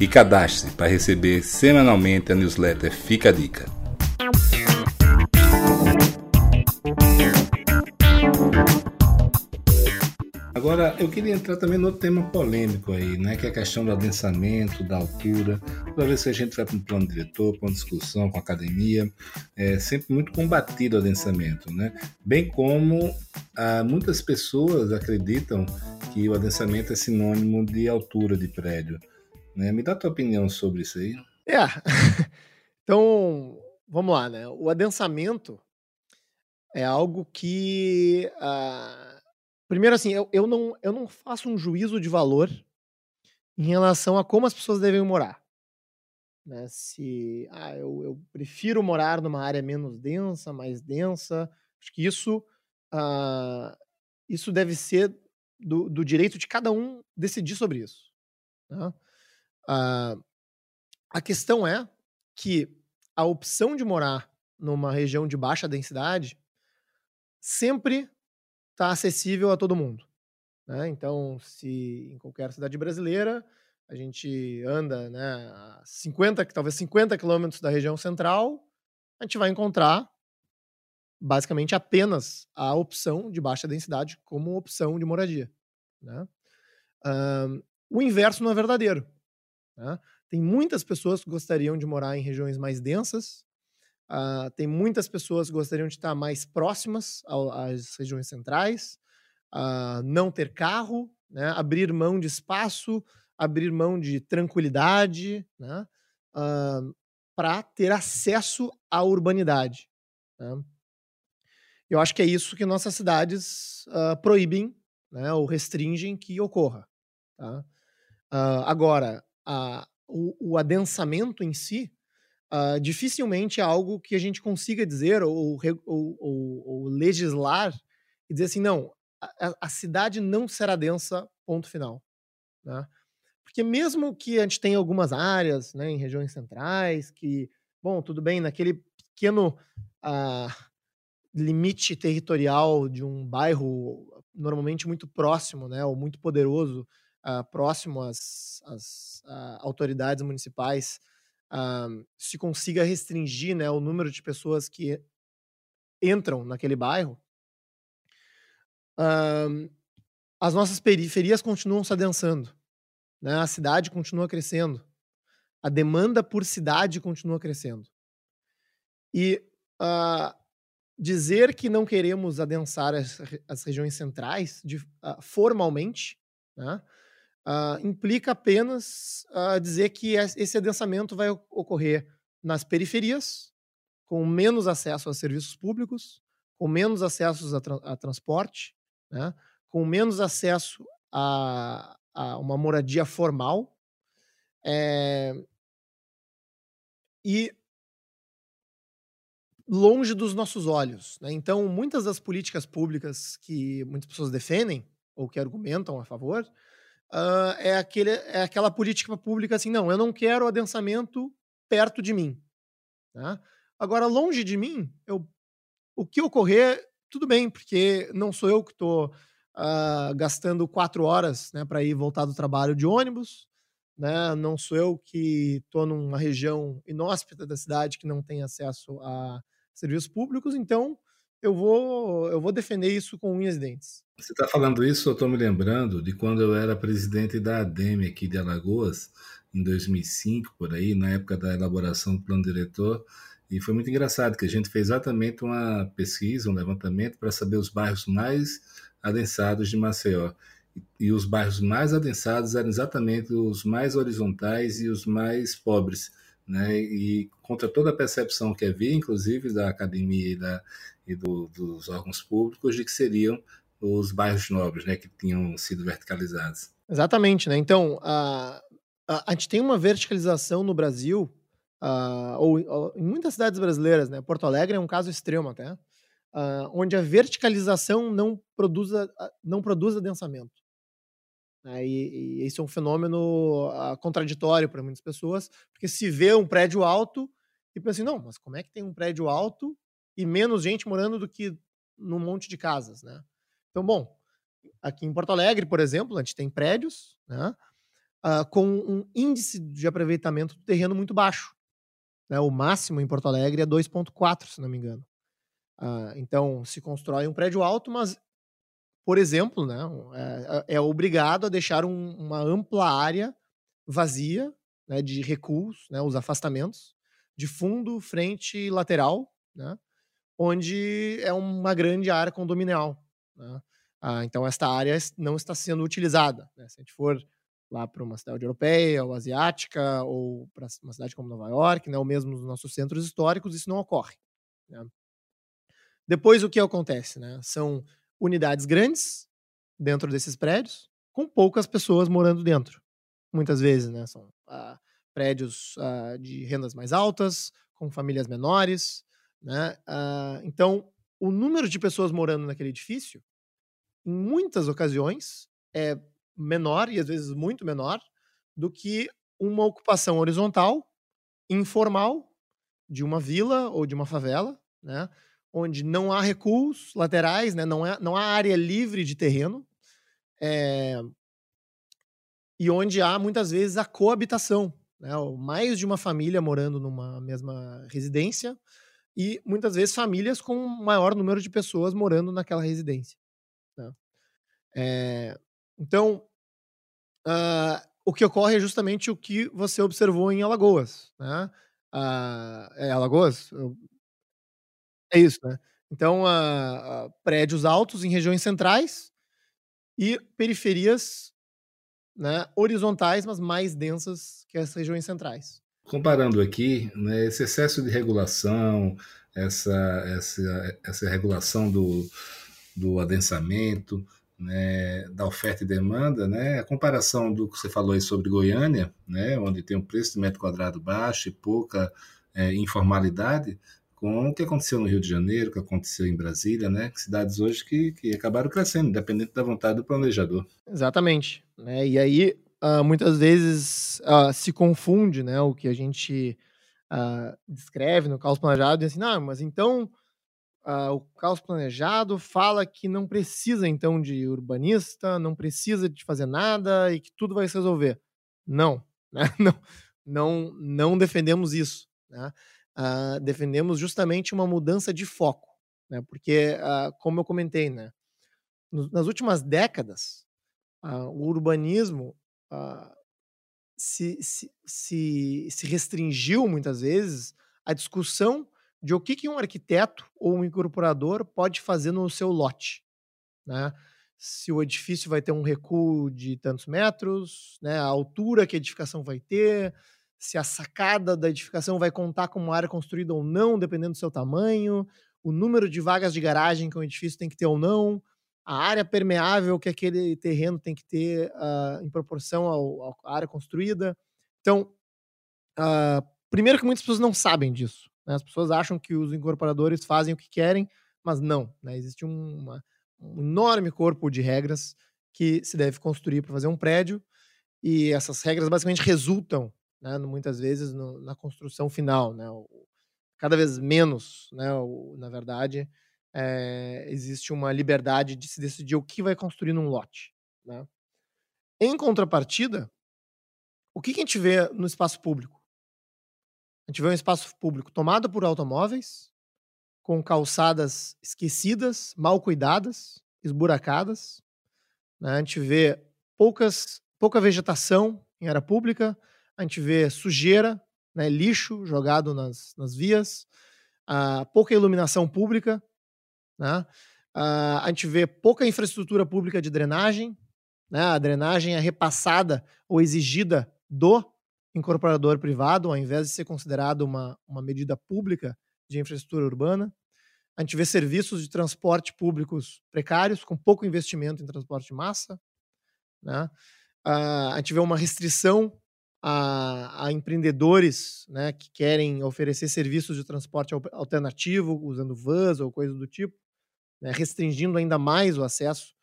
e cadastre para receber semanalmente a newsletter Fica a Dica. Agora, eu queria entrar também no tema polêmico aí, né? Que é a questão do adensamento, da altura. Toda vez que a gente vai para um plano diretor, para uma discussão com a academia, é sempre muito combatido o adensamento, né? Bem como ah, muitas pessoas acreditam que o adensamento é sinônimo de altura de prédio. Né? Me dá a tua opinião sobre isso aí. É. então, vamos lá, né? O adensamento é algo que. Uh Primeiro, assim, eu, eu, não, eu não faço um juízo de valor em relação a como as pessoas devem morar. Né? Se ah, eu, eu prefiro morar numa área menos densa, mais densa, acho que isso, uh, isso deve ser do, do, direito de cada um decidir sobre isso. Né? Uh, a questão é que a opção de morar numa região de baixa densidade sempre está acessível a todo mundo. Né? Então, se em qualquer cidade brasileira a gente anda né, a 50, talvez 50 quilômetros da região central, a gente vai encontrar basicamente apenas a opção de baixa densidade como opção de moradia. Né? Um, o inverso não é verdadeiro. Né? Tem muitas pessoas que gostariam de morar em regiões mais densas, Uh, tem muitas pessoas que gostariam de estar mais próximas ao, às regiões centrais, uh, não ter carro, né, abrir mão de espaço, abrir mão de tranquilidade, né, uh, para ter acesso à urbanidade. Né. Eu acho que é isso que nossas cidades proíbem né, ou restringem que ocorra. Tá? agora, o, o adensamento em si, uh, dificilmente é algo que a gente consiga dizer ou, ou, ou, ou legislar e dizer assim, não, a, a, cidade não será densa, ponto final. Né? Porque mesmo que a gente tenha algumas áreas né, em regiões centrais que, bom, tudo bem, naquele pequeno uh, limite territorial de um bairro normalmente muito próximo, né, ou muito poderoso, uh, próximo às, às uh, autoridades municipais, uh, se consiga restringir né, o número de pessoas que entram naquele bairro, as nossas periferias continuam se adensando. Né? A cidade continua crescendo. A demanda por cidade continua crescendo. E dizer que não queremos adensar as, as regiões centrais de, uh, formalmente, né? Uh, implica apenas uh, dizer que esse adensamento vai ocorrer nas periferias, com menos acesso a serviços públicos, com menos acesso a, tra a transporte, né? com menos acesso a, a uma moradia formal. É... E longe dos nossos olhos. Né? Então, muitas das políticas públicas que muitas pessoas defendem ou que argumentam a favor uh, é, aquele, é aquela política pública assim, não, eu não quero adensamento perto de mim. Tá? Agora, longe de mim, eu, o que ocorrer, tudo bem, porque não sou eu que estou uh, gastando quatro horas né, para ir voltar do trabalho de ônibus, né? não sou eu que estou numa região inóspita da cidade que não tem acesso a serviços públicos, então eu vou, eu vou defender isso com unhas e dentes. Você está falando isso, eu estou me lembrando de quando eu era presidente da ADEME aqui de Alagoas, em 2005, por aí, na época da elaboração do plano diretor, e foi muito engraçado que a gente fez exatamente uma pesquisa, um levantamento para saber os bairros mais adensados de Maceió. E os bairros mais adensados eram exatamente os mais horizontais e os mais pobres. Né? E contra toda a percepção que havia, inclusive da academia e, da, e do, dos órgãos públicos, de que seriam os bairros nobres, né, que tinham sido verticalizados. Exatamente, né? Então, a, a, a gente tem uma verticalização no Brasil, uh, ou, ou, em muitas cidades brasileiras, né? Porto Alegre é um caso extremo até, uh, onde a verticalização não produz, não produz adensamento. Né? E, e isso é um fenômeno contraditório para muitas pessoas, porque se vê um prédio alto e pensa assim, não, mas como é que tem um prédio alto e menos gente morando do que num monte de casas, né? Então, bom, aqui em Porto Alegre, por exemplo, a gente tem prédios né, uh, com um índice de aproveitamento do terreno muito baixo. Né? O máximo em Porto Alegre é 2,4, se não me engano. Uh, então, se constrói um prédio alto, mas por exemplo, né, é, é obrigado a deixar um, uma ampla área vazia né, de recuos, né, os afastamentos, de fundo, frente e lateral, né, onde é uma grande área condominial. Né. Ah, então, esta área não está sendo utilizada. Né, se a gente for lá para uma cidade europeia ou asiática, ou para uma cidade como Nova York, né, ou mesmo nos nossos centros históricos, isso não ocorre. Né. Depois, o que acontece? Né? São unidades grandes dentro desses prédios, com poucas pessoas morando dentro. Muitas vezes, né? São ah, prédios ah, de rendas mais altas, com famílias menores, né? Ah, então, o número de pessoas morando naquele edifício, em muitas ocasiões, é menor, e às vezes muito menor, do que uma ocupação horizontal, informal, de uma vila ou de uma favela, né? onde não há recuos laterais, né? não, é, não há área livre de terreno, é, e onde há muitas vezes a coabitação, né? mais de uma família morando numa mesma residência, e muitas vezes famílias com maior número de pessoas morando naquela residência. É, então, uh, o que ocorre é justamente o que você observou em Alagoas. Né? Uh, é Alagoas? É isso, né. Então, ah, prédios altos em regiões centrais e periferias, né, horizontais, mas mais densas que as regiões centrais. Comparando aqui, né, esse excesso de regulação, essa essa essa regulação do do adensamento, né, da oferta e demanda, né, a comparação do que você falou aí sobre Goiânia, né, onde tem um preço de metro quadrado baixo e pouca é, informalidade, com o que aconteceu no Rio de Janeiro, o que aconteceu em Brasília, né? Cidades hoje que, que acabaram crescendo, independente da vontade do planejador. Exatamente. Né? E aí, uh, muitas vezes, uh, se confunde né, o que a gente uh, descreve no caos planejado, e assim, não, mas então o caos planejado fala que não precisa, então, de urbanista, não precisa de fazer nada e que tudo vai se resolver. Não, né? não, não, não defendemos isso, né? uh, defendemos justamente uma mudança de foco, né? Porque, uh, como eu comentei, né? nas últimas décadas, uh, o urbanismo se, se, se, se, restringiu muitas vezes à discussão de o que, que um arquiteto ou um incorporador pode fazer no seu lote, né? Se o edifício vai ter um recuo de tantos metros, né? A altura que a edificação vai ter, se a sacada da edificação vai contar como área construída ou não, dependendo do seu tamanho, o número de vagas de garagem que um edifício tem que ter ou não, a área permeável que aquele terreno tem que ter uh, em proporção ao, à área construída. Então, uh, primeiro que muitas pessoas não sabem disso. Né? As pessoas acham que os incorporadores fazem o que querem, mas não. Né? Existe um, uma, um enorme corpo de regras que se deve construir para fazer um prédio, e essas regras basicamente resultam né, muitas vezes no, na construção final, né, cada vez menos, né, o, na verdade, é, existe uma liberdade de se decidir o que vai construir num lote. Né. Em contrapartida, o que, que a gente vê no espaço público? A gente vê um espaço público tomado por automóveis, com calçadas esquecidas, mal cuidadas, esburacadas. Né? A gente vê poucas, pouca vegetação em área pública, a gente vê sujeira, né, lixo jogado nas, nas vias, uh, pouca iluminação pública, né? Uh, a gente vê pouca infraestrutura pública de drenagem, né? a drenagem é repassada ou exigida do incorporador privado, ao invés de ser considerado uma, uma medida pública de infraestrutura urbana. A gente vê serviços de transporte públicos precários, com pouco investimento em transporte de massa. Né? Uh, a gente vê uma restrição a, a, empreendedores né, que querem oferecer serviços de transporte alternativo, usando vans ou coisa do tipo, né, restringindo ainda mais o acesso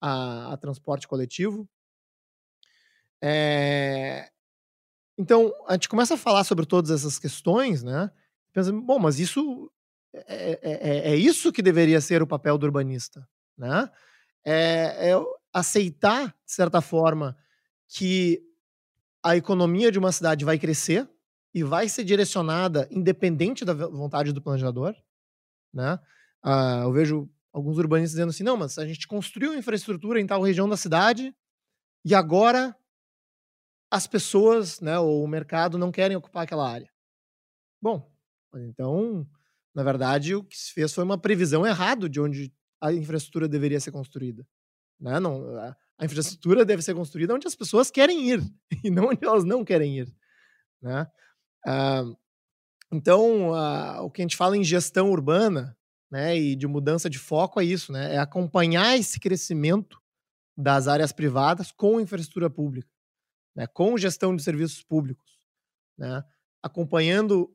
a, a transporte coletivo. É... Então, a gente começa a falar sobre todas essas questões, né? Pensa, bom, mas isso é, é, é, é isso que deveria ser o papel do urbanista, né? É, é aceitar, de certa forma, que a economia de uma cidade vai crescer e vai ser direcionada independente da vontade do planejador, né? Uh, eu vejo alguns urbanistas dizendo assim: não, mas a gente construiu infraestrutura em tal região da cidade e agora as pessoas, né, ou o mercado não querem ocupar aquela área. Bom, então, na verdade, o que se fez foi uma previsão errada de onde a infraestrutura deveria ser construída. Né? Não, a infraestrutura deve ser construída onde as pessoas querem ir e não onde elas não querem ir. Né? Ah, então, ah, o que a gente fala em gestão urbana né, e de mudança de foco é isso, né, é acompanhar esse crescimento das áreas privadas com infraestrutura pública, né, com gestão de serviços públicos, né, acompanhando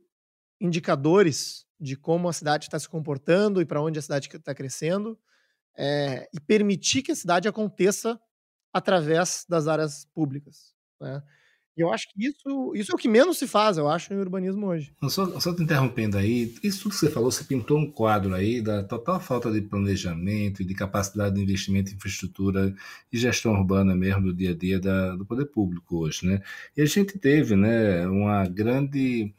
indicadores de como a cidade está se comportando e para onde a cidade está crescendo, é, e permitir que a cidade aconteça através das áreas públicas. Né? E eu acho que isso, isso é o que menos se faz, eu acho, em urbanismo hoje. Só, só te interrompendo aí, isso tudo que você falou, você pintou um quadro aí da total falta de planejamento e de capacidade de investimento em infraestrutura e gestão urbana mesmo do dia a dia da, do poder público hoje, né? E a gente teve, né, uma grande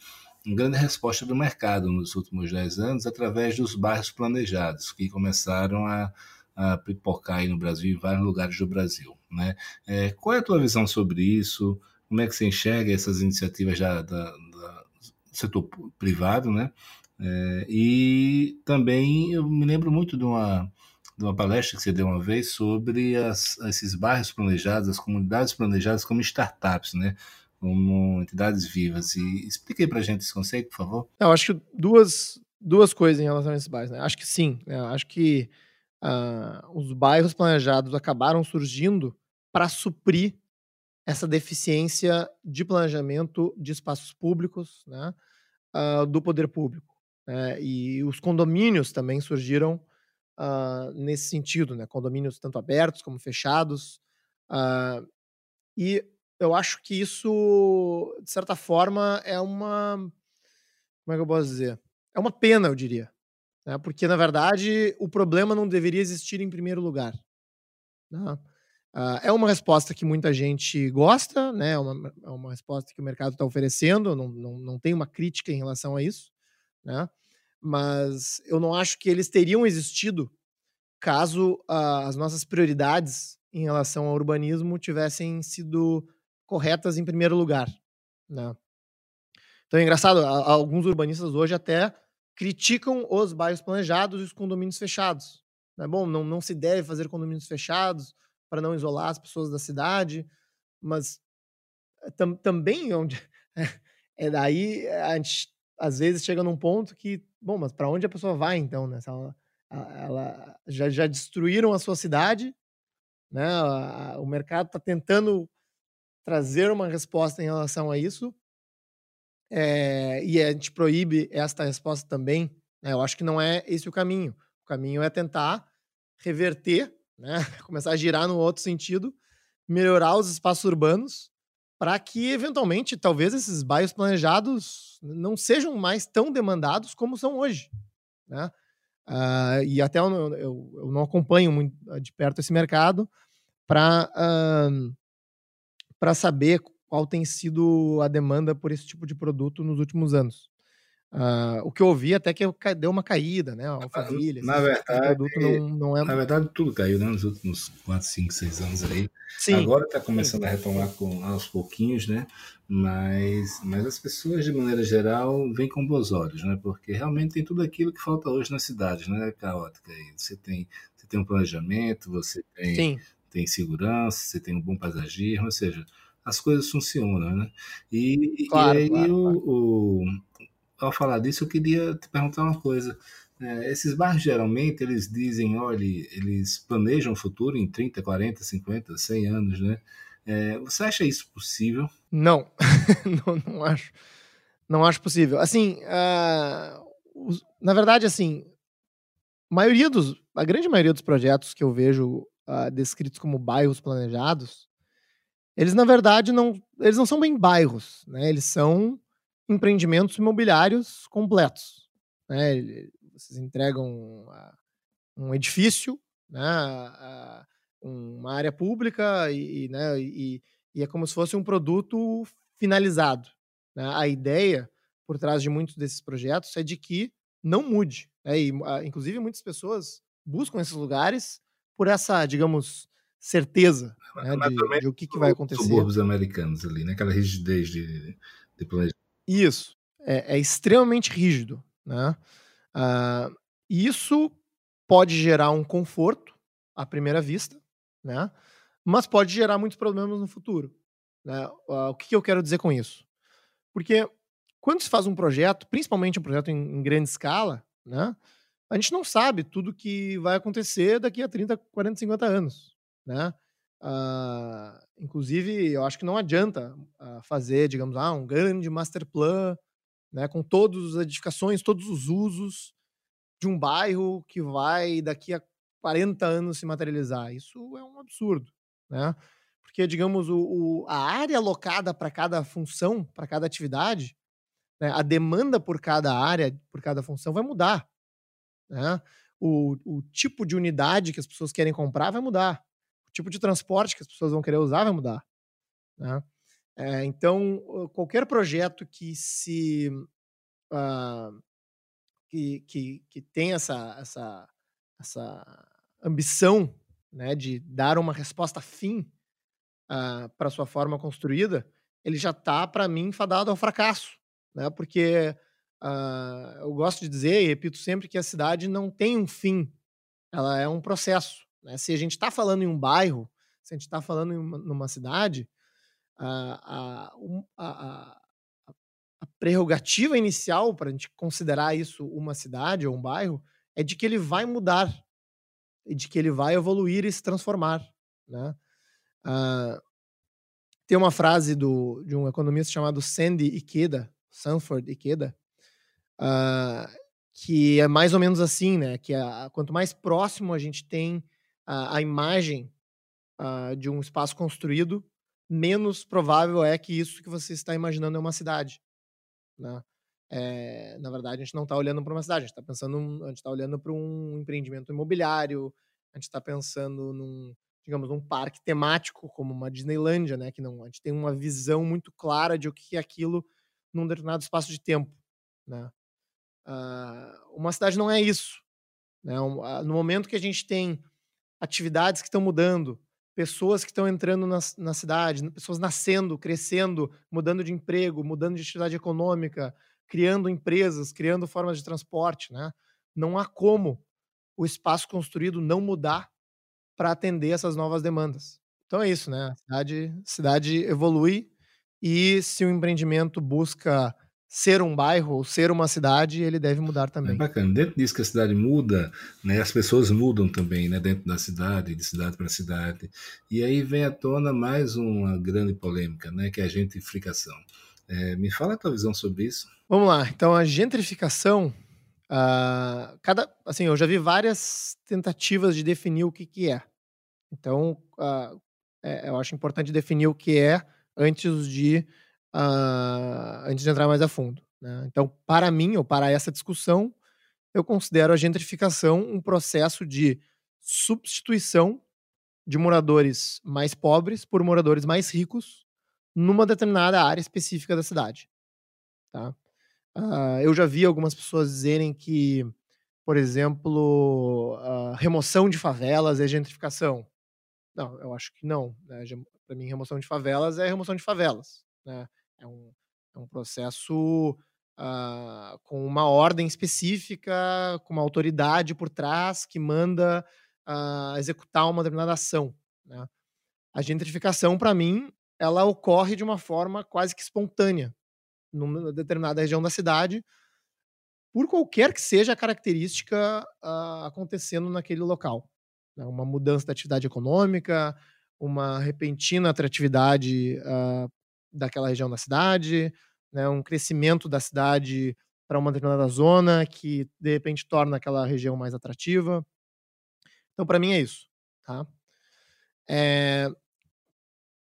uma grande resposta do mercado nos últimos 10 anos através dos bairros planejados, que começaram a, a pipocar aí no Brasil, em vários lugares do Brasil. Né? É, qual é a tua visão sobre isso? Como é que você enxerga essas iniciativas já da, da do setor privado, né? É, e também eu me lembro muito de uma, de uma palestra que você deu uma vez sobre as, esses bairros planejados, as comunidades planejadas como startups, né? Como entidades vivas. E explique para a gente esse conceito, por favor. Eu acho que duas, duas coisas em relação a esses bairros. Né? Acho que sim. Né? Acho que uh, os bairros planejados acabaram surgindo para suprir essa deficiência de planejamento de espaços públicos né, uh, do poder público. Né, e os condomínios também surgiram uh, nesse sentido, né, condomínios tanto abertos como fechados. Uh, e eu acho que isso, de certa forma, é uma. Como é que eu posso dizer? É uma pena, eu diria. Né, porque, na verdade, o problema não deveria existir em primeiro lugar. Né? Uh, é uma resposta que muita gente gosta, né? É uma, é uma resposta que o mercado está oferecendo, não, não, não tem uma crítica em relação a isso, né? Mas eu não acho que eles teriam existido caso uh, as nossas prioridades em relação ao urbanismo tivessem sido corretas em primeiro lugar, né? Então é engraçado, alguns urbanistas hoje até criticam os bairros planejados e os condomínios fechados. Né? Bom, não, não se deve fazer condomínios fechados, para não isolar as pessoas da cidade, mas eh, tam, também onde é, é daí a gente às vezes chega num ponto que, bom, mas para onde a pessoa vai então, né? Ela, ela já, já destruíram a sua cidade, né? O mercado está tentando trazer uma resposta em relação a isso, é, e a gente proíbe esta resposta também. Né? Eu acho que não é esse o caminho. O caminho é tentar reverter né? Começar a girar no outro sentido, melhorar os espaços urbanos para que, eventualmente, talvez esses bairros planejados não sejam mais tão demandados como são hoje, né? Uh, e até eu, eu, eu, não acompanho muito de perto esse mercado para uh, para saber qual tem sido a demanda por esse tipo de produto nos últimos anos. Uh, o que eu ouvi até que deu uma caída, né? A Alphaville, na verdade, não, não é... na verdade, tudo caiu né, nos últimos 4, 5, 6 anos aí. Sim. Agora está começando Sim. a retomar com, aos pouquinhos, né? Mas, mas as pessoas, de maneira geral, vêm com bons olhos, né? Porque realmente tem tudo aquilo que falta hoje na cidade, né? Caótica. Você tem, você tem um planejamento, você tem, tem segurança, você tem um bom paisagismo, ou seja, as coisas funcionam, né? E, claro, e aí claro, o, claro. o ao falar disso, eu queria te perguntar uma coisa. É, esses bairros geralmente eles dizem, olha, eles planejam o futuro em 30, 40, 50, 100 anos, né? É, você acha isso possível? Não, não, não, acho. Não acho possível. Assim, uh, na verdade, assim, maioria dos, a grande maioria dos projetos que eu vejo uh, descritos como bairros planejados, eles na verdade não, eles não são bem bairros, né? Eles são empreendimentos imobiliários completos. Né? Vocês entregam um edifício, né? uma área pública e, né? e, e é como se fosse um produto finalizado. Né? A ideia por trás de muitos desses projetos é de que não mude. Né? E, inclusive, muitas pessoas buscam esses lugares por essa, digamos, certeza né, de, de, o que, que vai acontecer. Subúrbios americanos ali, né? Aquela rigidez de, de planejamento. Isso. É, é, extremamente rígido, né? Uh, isso pode gerar um conforto à primeira vista, né? Mas pode gerar muitos problemas no futuro. Né? Uh, o que, que eu quero dizer com isso? Porque quando se faz um projeto, principalmente um projeto em, em grande escala, né? A gente não sabe tudo que vai acontecer daqui a 30, 40, 50 anos, né? Uh, inclusive, eu acho que não adianta uh, fazer, digamos, ah, um grande master plan, né, com todas as edificações, todos os usos de um bairro que vai daqui a 40 anos se materializar. Isso é um absurdo, né? Porque, digamos, o, o a área alocada para cada função, para cada atividade, né, a demanda por cada área, por cada função vai mudar. Né? O, o tipo de unidade que as pessoas querem comprar vai mudar. Tipo de transporte que as pessoas vão querer usar vai mudar. Né? É, então, qualquer projeto que se uh, que, que, que tem essa, essa, essa ambição né, de dar uma resposta fim uh, para sua forma construída, ele já está, para mim, fadado ao fracasso né? Porque uh, eu gosto de dizer e repito sempre que a cidade não tem um fim, ela é um processo. Né? Se a gente está falando em um bairro, se a gente está falando em uma, numa cidade, a, a, a, a prerrogativa inicial para a gente considerar isso uma cidade ou um bairro é de que ele vai mudar, e de que ele vai evoluir e se transformar. Né? Uh, tem uma frase do, de um economista chamado Sandy Ikeda, Sanford Ikeda, uh, que é mais ou menos assim, né? Que a, quanto mais próximo a gente tem a, a imagem uh, de um espaço construído, menos provável é que isso que você está imaginando é uma cidade, né? É, na verdade, a gente não está olhando para uma cidade, a gente está pensando, a gente está olhando para um empreendimento imobiliário, a gente está pensando num, digamos, num parque temático como uma Disneylândia, né? Que não, a gente tem uma visão muito clara de o que é aquilo num determinado espaço de tempo. Né? Uh, uma cidade não é isso. Né? Um, uh, no momento que a gente tem atividades que estão mudando, pessoas que estão entrando na, na cidade, pessoas nascendo, crescendo, mudando de emprego, mudando de atividade econômica, criando empresas, criando formas de transporte, né? Não há como o espaço construído não mudar para atender essas novas demandas. Então é isso, né? A cidade, cidade evolui e se o empreendimento busca ser um bairro ou ser uma cidade, ele deve mudar é também. É bacana. Dentro disso que a cidade muda, né, as pessoas mudam também, né, dentro da cidade, de cidade para cidade. E aí vem à tona mais uma grande polêmica, né, que é a gentrificação. É, me fala a tua visão sobre isso. Vamos lá. Então, a gentrificação, uh, cada, assim, eu já vi várias tentativas de definir o que, que é. Então, uh, é, eu acho importante definir o que é antes de, uh, antes de entrar mais a fundo. Né? Então, para mim, ou para essa discussão, eu considero a gentrificação um processo de substituição de moradores mais pobres por moradores mais ricos numa determinada área específica da cidade. Tá? Uh, eu já vi algumas pessoas dizerem que, por exemplo, a remoção de favelas é gentrificação. Não, eu acho que não. Né? Para mim, remoção de favelas é remoção de favelas. Né? É, um, é um processo uh, com uma ordem específica, com uma autoridade por trás que manda uh, executar uma determinada ação. Né? A gentrificação, para mim, ela ocorre de uma forma quase que espontânea numa determinada região da cidade, por qualquer que seja a característica uh, acontecendo naquele local né, uma mudança da atividade econômica, uma repentina atratividade uh, daquela região da cidade, né, um crescimento da cidade para uma determinada zona que de repente torna aquela região mais atrativa. Então, para mim é isso, tá? É...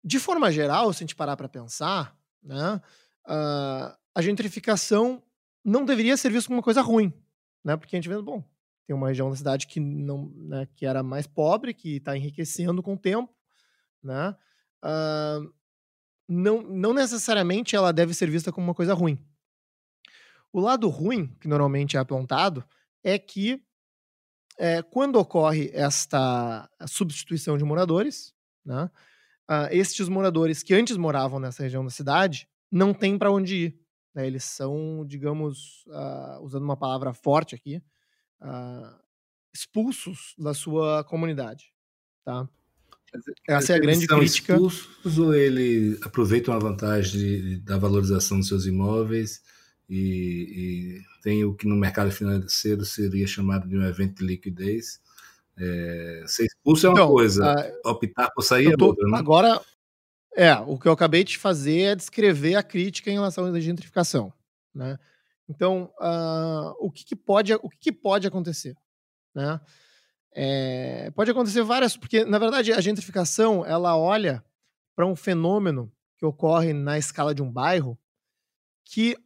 De forma geral, se a gente parar para pensar, né, uh, a gentrificação não deveria ser vista como uma coisa ruim, né? Porque a gente vê, bom, tem uma região da cidade que não, né, que era mais pobre, que está enriquecendo com o tempo, né? Uh, não, não necessariamente ela deve ser vista como uma coisa ruim. O lado ruim, que normalmente é apontado, é que é, quando ocorre esta substituição de moradores, né, uh, estes moradores que antes moravam nessa região da cidade não têm para onde ir. Né, eles são, digamos, uh, usando uma palavra forte aqui, uh, expulsos da sua comunidade. Tá? Essa é a grande crítica. expulsos ou ele aproveita uma vantagem de, da valorização dos seus imóveis e, e, tem o que no mercado financeiro seria chamado de um evento de liquidez. É, ser expulso é uma então, coisa, optar por sair é tô, é outra. Né? Agora, é, o que eu acabei de fazer é descrever a crítica em relação à gentrificação. Né? Então, uh, o, que, que, pode, o que, que pode acontecer? Né? É, pode acontecer várias, porque na verdade a gentrificação ela olha para um fenômeno que ocorre na escala de um bairro que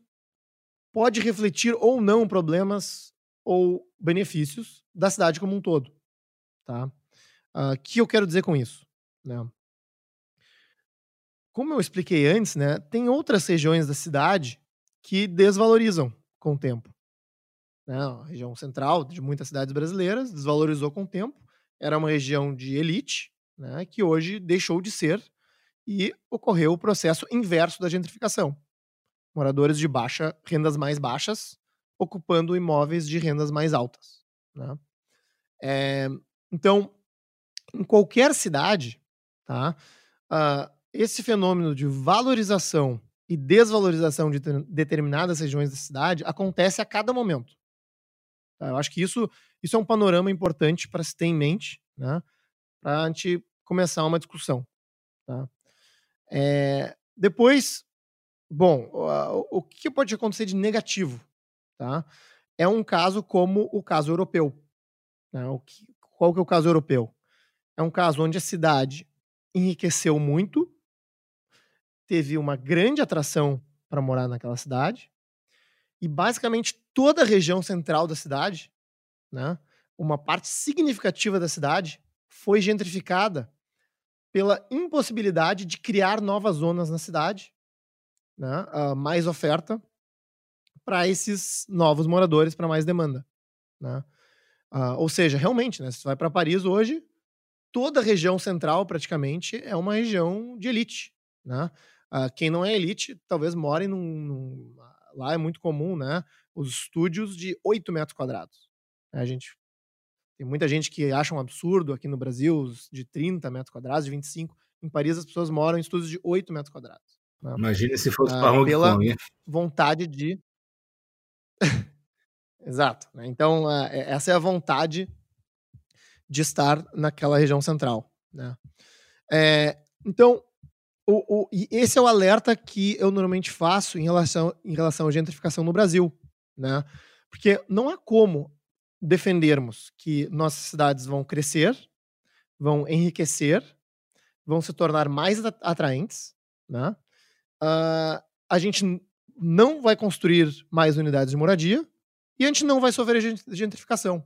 pode refletir ou não problemas ou benefícios da cidade como um todo, tá? Uh, que eu quero dizer com isso, né? Como eu expliquei antes, né, tem outras regiões da cidade que desvalorizam com o tempo. Né? A região central de muitas cidades brasileiras desvalorizou com o tempo. Era uma região de elite, né, que hoje deixou de ser e ocorreu o processo inverso da gentrificação moradores de baixa, rendas mais baixas, ocupando imóveis de rendas mais altas. Né? É, então, em qualquer cidade, tá, uh, esse fenômeno de valorização e desvalorização de determinadas regiões da cidade acontece a cada momento. Tá? Eu acho que isso, isso é um panorama importante para se ter em mente, né, para a gente começar uma discussão. Tá? É, depois, Bom, o, o que pode acontecer de negativo? Tá? É um caso como o caso europeu. Né? O que, qual que é o caso europeu? É um caso onde a cidade enriqueceu muito, teve uma grande atração para morar naquela cidade, e basicamente toda a região central da cidade, né, uma parte significativa da cidade, foi gentrificada pela impossibilidade de criar novas zonas na cidade né, uh, mais oferta para esses novos moradores, para mais demanda. Né? Uh, ou seja, realmente, né, se você vai para Paris hoje, toda a região central praticamente é uma região de elite. Né? Uh, quem não é elite talvez more num, num, Lá é muito comum né, os estúdios de 8 metros quadrados. A gente tem muita gente que acha um absurdo aqui no Brasil, de 30 metros quadrados, de 25. Em Paris, as pessoas moram em estúdios de 8 metros quadrados. Né? Imagina se fosse para Hong pela Kong. vontade de. Exato. Né? Então, uh, essa é a vontade de estar naquela região central. Né? É, então, o, o, esse é o alerta que eu normalmente faço em relação, em relação à gentrificação no Brasil. Né? Porque não há como defendermos que nossas cidades vão crescer, vão enriquecer, vão se tornar mais atraentes, né? uh, a gente não vai construir mais unidades de moradia e a gente não vai sofrer gentrificação.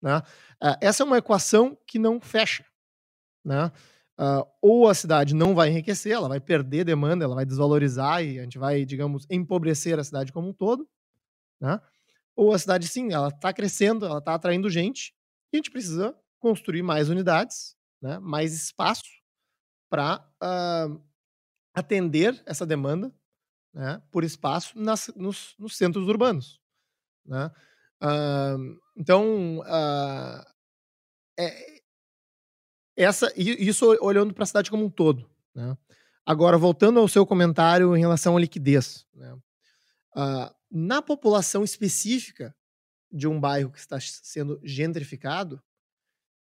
Né? Uh, essa é uma equação que não fecha. Né? Uh, ou a cidade não vai enriquecer, ela vai perder demanda, ela vai desvalorizar e a gente vai, digamos, empobrecer a cidade como um todo. Né? Ou a cidade, sim, ela está crescendo, ela está atraindo gente e a gente precisa construir mais unidades, né? mais espaço para uh, atender essa demanda né, por espaço nas, nos, nos, centros urbanos. Né? Uh, então, é, essa, isso olhando para a cidade como um todo. Né? Agora, voltando ao seu comentário em relação à liquidez. Né? Uh, na população específica de um bairro que está sendo gentrificado,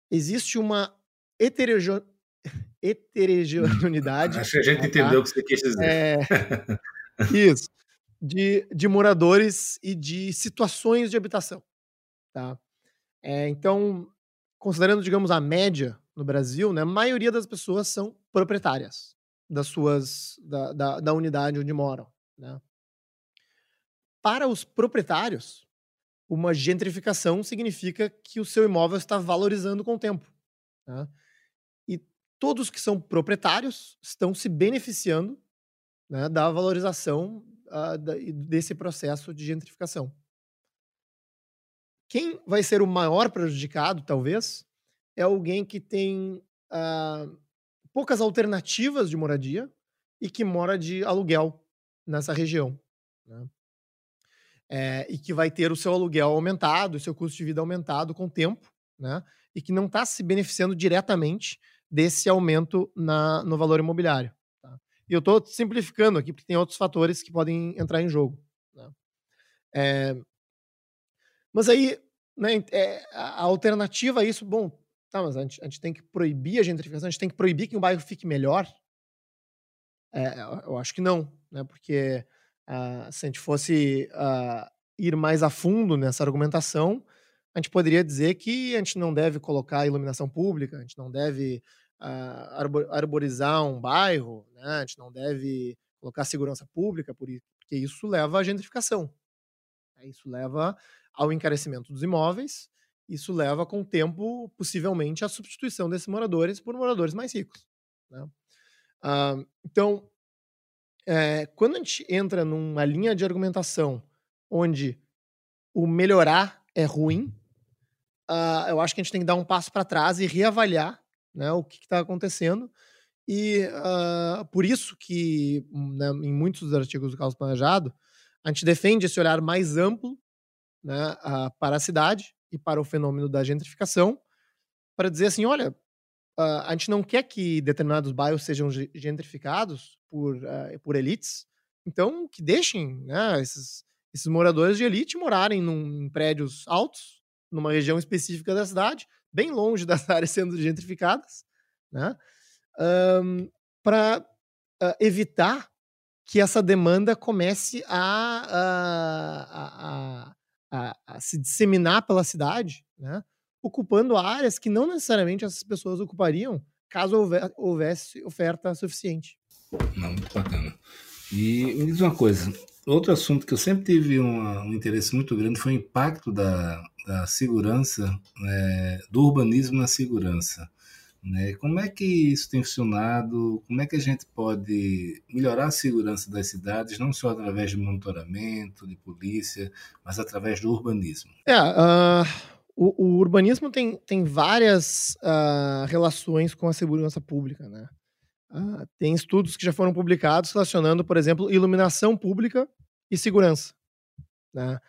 existe uma heterogeneidade heterogeneidade. Acho que a gente tá? entendeu o que você quis dizer. É, isso. De, de moradores e de situações de habitação. Tá? É, então, considerando, digamos, a média no Brasil, né, a maioria das pessoas são proprietárias das suas da, da, da unidade onde moram. Né? Para os proprietários, uma gentrificação significa que o seu imóvel está valorizando com o tempo. Tá? todos que são proprietários estão se beneficiando né, da valorização uh, desse processo de gentrificação. Quem vai ser o maior prejudicado, talvez, é alguém que tem uh, poucas alternativas de moradia e que mora de aluguel nessa região. Né? É, e que vai ter o seu aluguel aumentado, o seu custo de vida aumentado com o tempo, né? e que não está se beneficiando diretamente desse aumento na, no valor imobiliário. Tá? E eu estou simplificando aqui, porque tem outros fatores que podem entrar em jogo. Né? É, mas aí, né, é, a alternativa a isso, bom, tá, mas a gente, a gente, tem que proibir a gentrificação, a gente tem que proibir que um bairro fique melhor? É, eu acho que não, né, porque uh, se a gente fosse uh, ir mais a fundo nessa argumentação, a gente poderia dizer que a gente não deve colocar iluminação pública, a gente não deve uh, arborizar um bairro, né? a gente não deve colocar segurança pública, porque isso leva à gentrificação. Né, isso leva ao encarecimento dos imóveis, isso leva com o tempo, possivelmente, à substituição desses moradores por moradores mais ricos. Né? Uh, então, é, quando a gente entra numa linha de argumentação onde o melhorar é ruim, uh, eu acho que a gente tem que dar um passo para trás e reavaliar né, o que está acontecendo. E uh, por isso que, né, em muitos dos artigos do Caos Planejado, a gente defende esse olhar mais amplo né, uh, para a cidade e para o fenômeno da gentrificação, para dizer assim, olha, a gente não quer que determinados bairros sejam gentrificados por, uh, por elites, então que deixem né, esses, esses moradores de elite morarem num, em prédios altos, numa região específica da cidade, bem longe das áreas sendo gentrificadas, né, um, para uh, evitar que essa demanda comece a, a, a, a, a se disseminar pela cidade, né? ocupando áreas que não necessariamente essas pessoas ocupariam caso houvesse oferta suficiente. Não, muito bacana. E me diz uma coisa, outro assunto que eu sempre tive um interesse muito grande foi o impacto da, da segurança, é, do urbanismo na segurança. Né? Como é que isso tem funcionado? Como é que a gente pode melhorar a segurança das cidades, não só através de monitoramento, de polícia, mas através do urbanismo? É, uh, o, o, urbanismo tem, tem várias uh, relações com a segurança pública. Né? Uh, tem estudos que já foram publicados relacionando, por exemplo, iluminação pública e segurança. Né?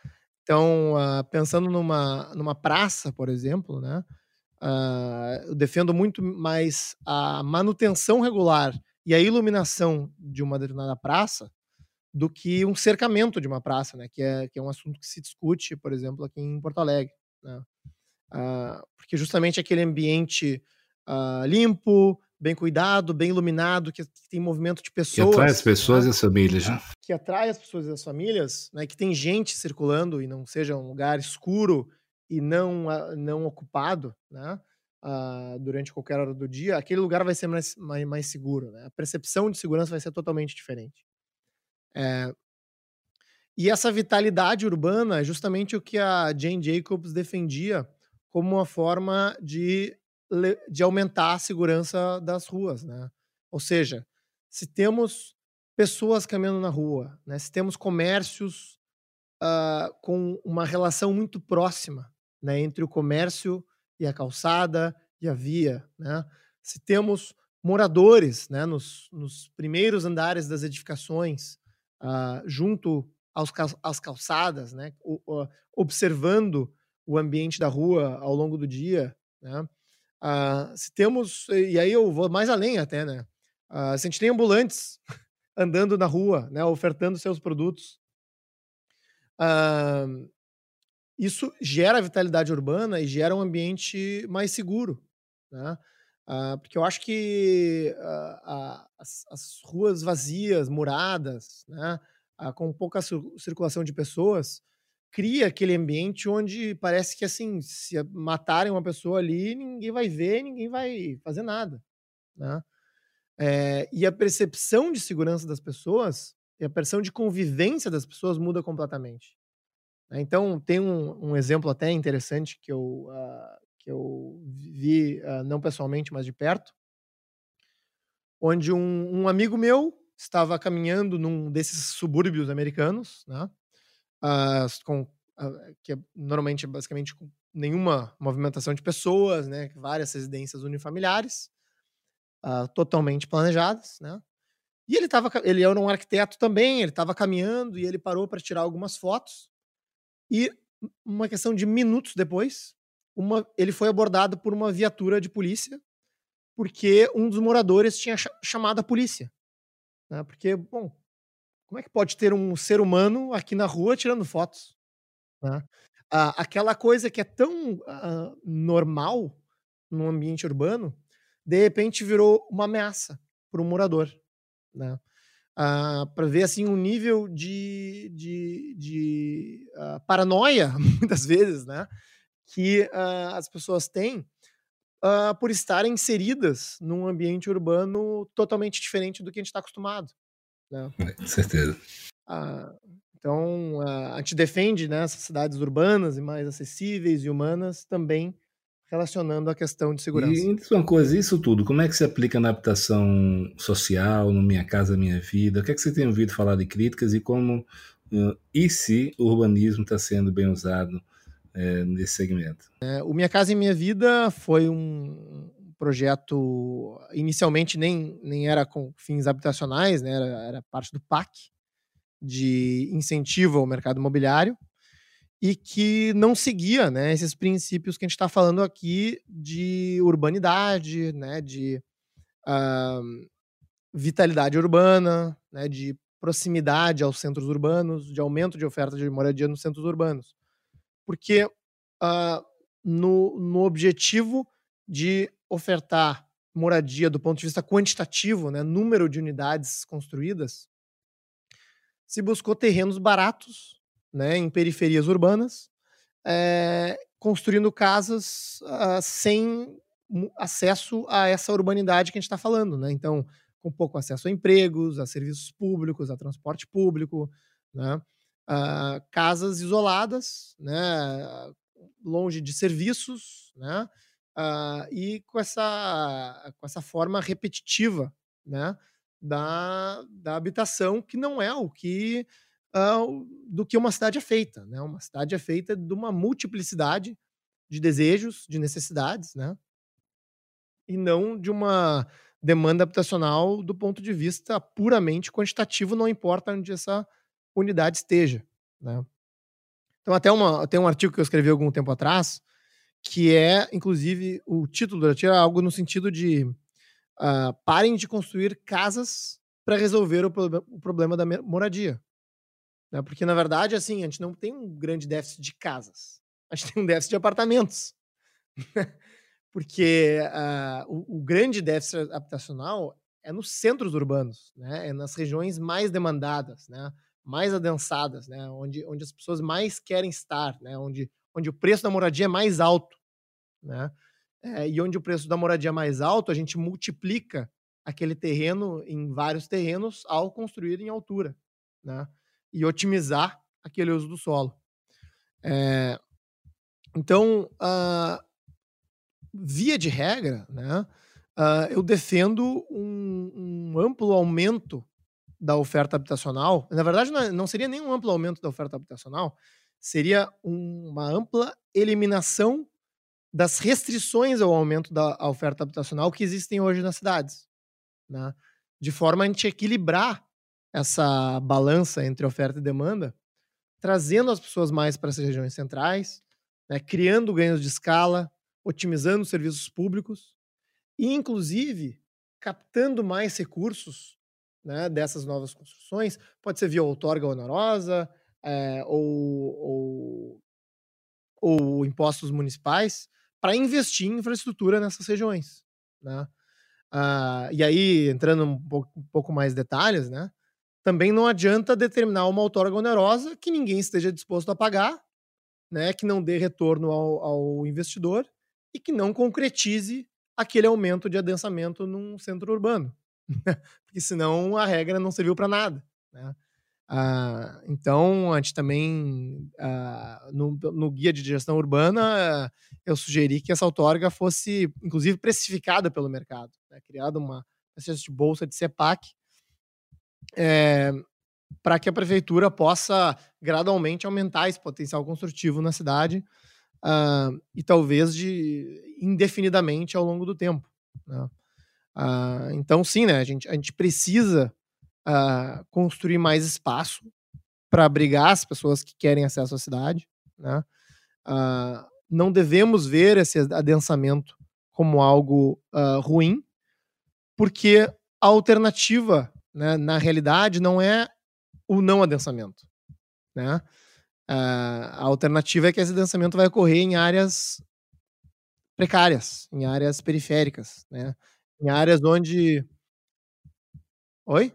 Então, pensando numa, numa praça, por exemplo, né? Uh, eu defendo muito mais a manutenção regular e a iluminação de uma determinada praça do que um cercamento de uma praça, né? Que é, que é um assunto que se discute, por exemplo, aqui em Porto Alegre. Né? Uh, porque justamente aquele ambiente uh, limpo, bem cuidado, bem iluminado, que, que, tem movimento de pessoas. Que atrai as pessoas né? e as famílias, né? Que atrai as pessoas e as famílias, né? Que tem gente circulando e não seja um lugar escuro e não, não ocupado, né? Uh, durante qualquer hora do dia, aquele lugar vai ser mais, mais, mais seguro. Né? A percepção de segurança vai ser totalmente diferente. É, e essa vitalidade urbana é justamente o que a Jane Jacobs defendia como uma forma de, de aumentar a segurança das ruas. Né? Ou seja, se temos pessoas caminhando na rua, né? se temos comércios uh, com uma relação muito próxima né, entre o comércio e a calçada e a via, né? Se temos moradores, né, nos, nos primeiros andares das edificações, uh, junto aos, às calçadas, né, observando o ambiente da rua ao longo do dia, né? Uh, se temos, e aí eu vou mais além até, né? Uh, se a gente tem ambulantes andando na rua, né, ofertando seus produtos, uh, isso gera vitalidade urbana e gera um ambiente mais seguro, né? Uh, porque eu acho que uh, as, as, ruas vazias, muradas, né, uh, com pouca circulação de pessoas, cria aquele ambiente onde parece que assim, se matarem uma pessoa ali, ninguém vai ver, ninguém vai fazer nada, né? É, e a percepção de segurança das pessoas e a percepção de convivência das pessoas muda completamente. Né, então, tem um, um exemplo até interessante que eu, uh, que eu vi, uh, não pessoalmente, mas de perto, onde um, um, amigo meu estava caminhando num desses subúrbios americanos, né, uh, com que é normalmente basicamente nenhuma movimentação de pessoas, né? Várias residências unifamiliares, totalmente planejadas, né? E ele tava, ele era um arquiteto também, ele estava caminhando e ele parou para tirar algumas fotos. E uma questão de minutos depois, uma, ele foi abordado por uma viatura de polícia porque um dos moradores tinha chamado a polícia. Né? Porque, bom, como é que pode ter um ser humano aqui na rua tirando fotos? Né? Ah, aquela coisa que é tão ah, normal no ambiente urbano, de repente virou uma ameaça para o morador. Né? Ah, para ver assim um nível de, de, de uh, paranoia, muitas vezes, né? que uh, as pessoas têm uh, por estarem inseridas num ambiente urbano totalmente diferente do que a gente está acostumado. Né? É, com certeza. então, a gente defende né, essas cidades urbanas e mais acessíveis e humanas também relacionando a questão de segurança. E uma coisa, isso tudo, como é que se aplica na habitação social, no Minha Casa Minha Vida? O que é que você tem ouvido falar de críticas e como e se o urbanismo está sendo bem usado é, nesse segmento? É, o Minha Casa e Minha Vida foi um projeto, inicialmente nem, nem era com fins habitacionais, né, era, era parte do PAC, de incentivo ao mercado imobiliário, e que não seguia né, esses princípios que a gente está falando aqui de urbanidade, né, de uh, vitalidade urbana, né, de proximidade aos centros urbanos, de aumento de oferta de moradia nos centros urbanos. Porque uh, no, no objetivo de ofertar moradia do ponto de vista quantitativo, né, número de unidades construídas, se buscou terrenos baratos né, em periferias urbanas, é, construindo casas uh, sem acesso a essa urbanidade que a gente está falando. Né? Então, com pouco acesso a empregos, a serviços públicos, a transporte público, né? Uh, casas isoladas, né? longe de serviços, né? Uh, e com essa, com essa forma repetitiva né? da, da habitação, que não é o que uh, do que uma cidade é feita. Né? Uma cidade é feita de uma multiplicidade de desejos, de necessidades, né? e não de uma demanda habitacional do ponto de vista puramente quantitativo, não importa onde essa unidade esteja. Né? Então, até uma, tem um artigo que eu escrevi algum tempo atrás, que é, inclusive, o título do artigo é algo no sentido de uh, parem de construir casas para resolver o, pro o problema da moradia. Né? Porque, na verdade, assim, a gente não tem um grande déficit de casas. A gente tem um déficit de apartamentos. Porque uh, o, o, grande déficit habitacional é nos centros urbanos, né? é nas regiões mais demandadas, né? mais adensadas, né? onde, onde as pessoas mais querem estar, né? onde, onde o preço da moradia é mais alto. Né? É, e onde o preço da moradia é mais alto, a gente multiplica aquele terreno em vários terrenos ao construir em altura. Né? E otimizar aquele uso do solo. É, então, uh, via de regra, né, uh, eu defendo um, um, amplo aumento da oferta habitacional. Na verdade, não, é, seria nem um amplo aumento da oferta habitacional, seria uma ampla eliminação das restrições ao aumento da oferta habitacional que existem hoje nas cidades, né? de forma a gente equilibrar essa balança entre oferta e demanda, trazendo as pessoas mais para essas regiões centrais, né, criando ganhos de escala, otimizando os serviços públicos e, inclusive, captando mais recursos né, dessas novas construções. Pode ser via outorga onerosa é, ou, ou, ou, impostos municipais para investir em infraestrutura nessas regiões. Né? Ah, e aí, entrando um pouco, um pouco mais detalhes, né? Também não adianta determinar uma outorga onerosa que ninguém esteja disposto a pagar, né, que não dê retorno ao, ao investidor e que não concretize aquele aumento de adensamento num centro urbano. Porque senão a regra não serviu para nada. Né? Ah, então, a gente também, ah, no, no, guia de gestão urbana, eu sugeri que essa outorga fosse, inclusive, precificada pelo mercado, né? criada uma espécie de bolsa de CEPAC, é, para que a prefeitura possa gradualmente aumentar esse potencial construtivo na cidade uh, e talvez de indefinidamente ao longo do tempo. Né? Uh, então, sim, né, a, gente, a gente precisa uh, construir mais espaço para abrigar as pessoas que querem acesso à cidade. Né? não devemos ver esse adensamento como algo ruim, porque a alternativa, né, na realidade, não é o não adensamento. Né? a alternativa é que esse adensamento vai ocorrer em áreas precárias, em áreas periféricas, né? em áreas onde. Oi?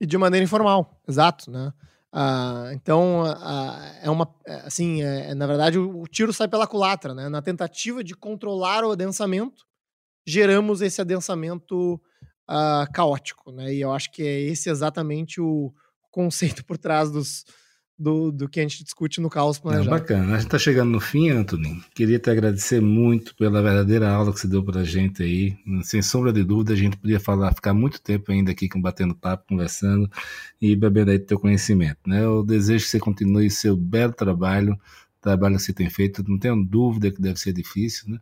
E de maneira informal, exato, né? Ah, então, ah, é uma. É, assim, é, na verdade, o, o, tiro sai pela culatra, né? Na tentativa de controlar o adensamento, geramos esse adensamento uh, caótico, né? E eu acho que é esse exatamente o conceito por trás dos, do, do que a gente discute no Caos Planejado. É bacana. A gente está chegando no fim, Anthony. Queria te agradecer muito pela verdadeira aula que você deu para a gente aí. Sem sombra de dúvida, a gente podia falar, ficar muito tempo ainda aqui batendo papo, conversando e bebendo aí do teu conhecimento. Né? Eu desejo que você continue seu belo trabalho trabalho que você tem feito, não tenho dúvida que deve ser difícil, né?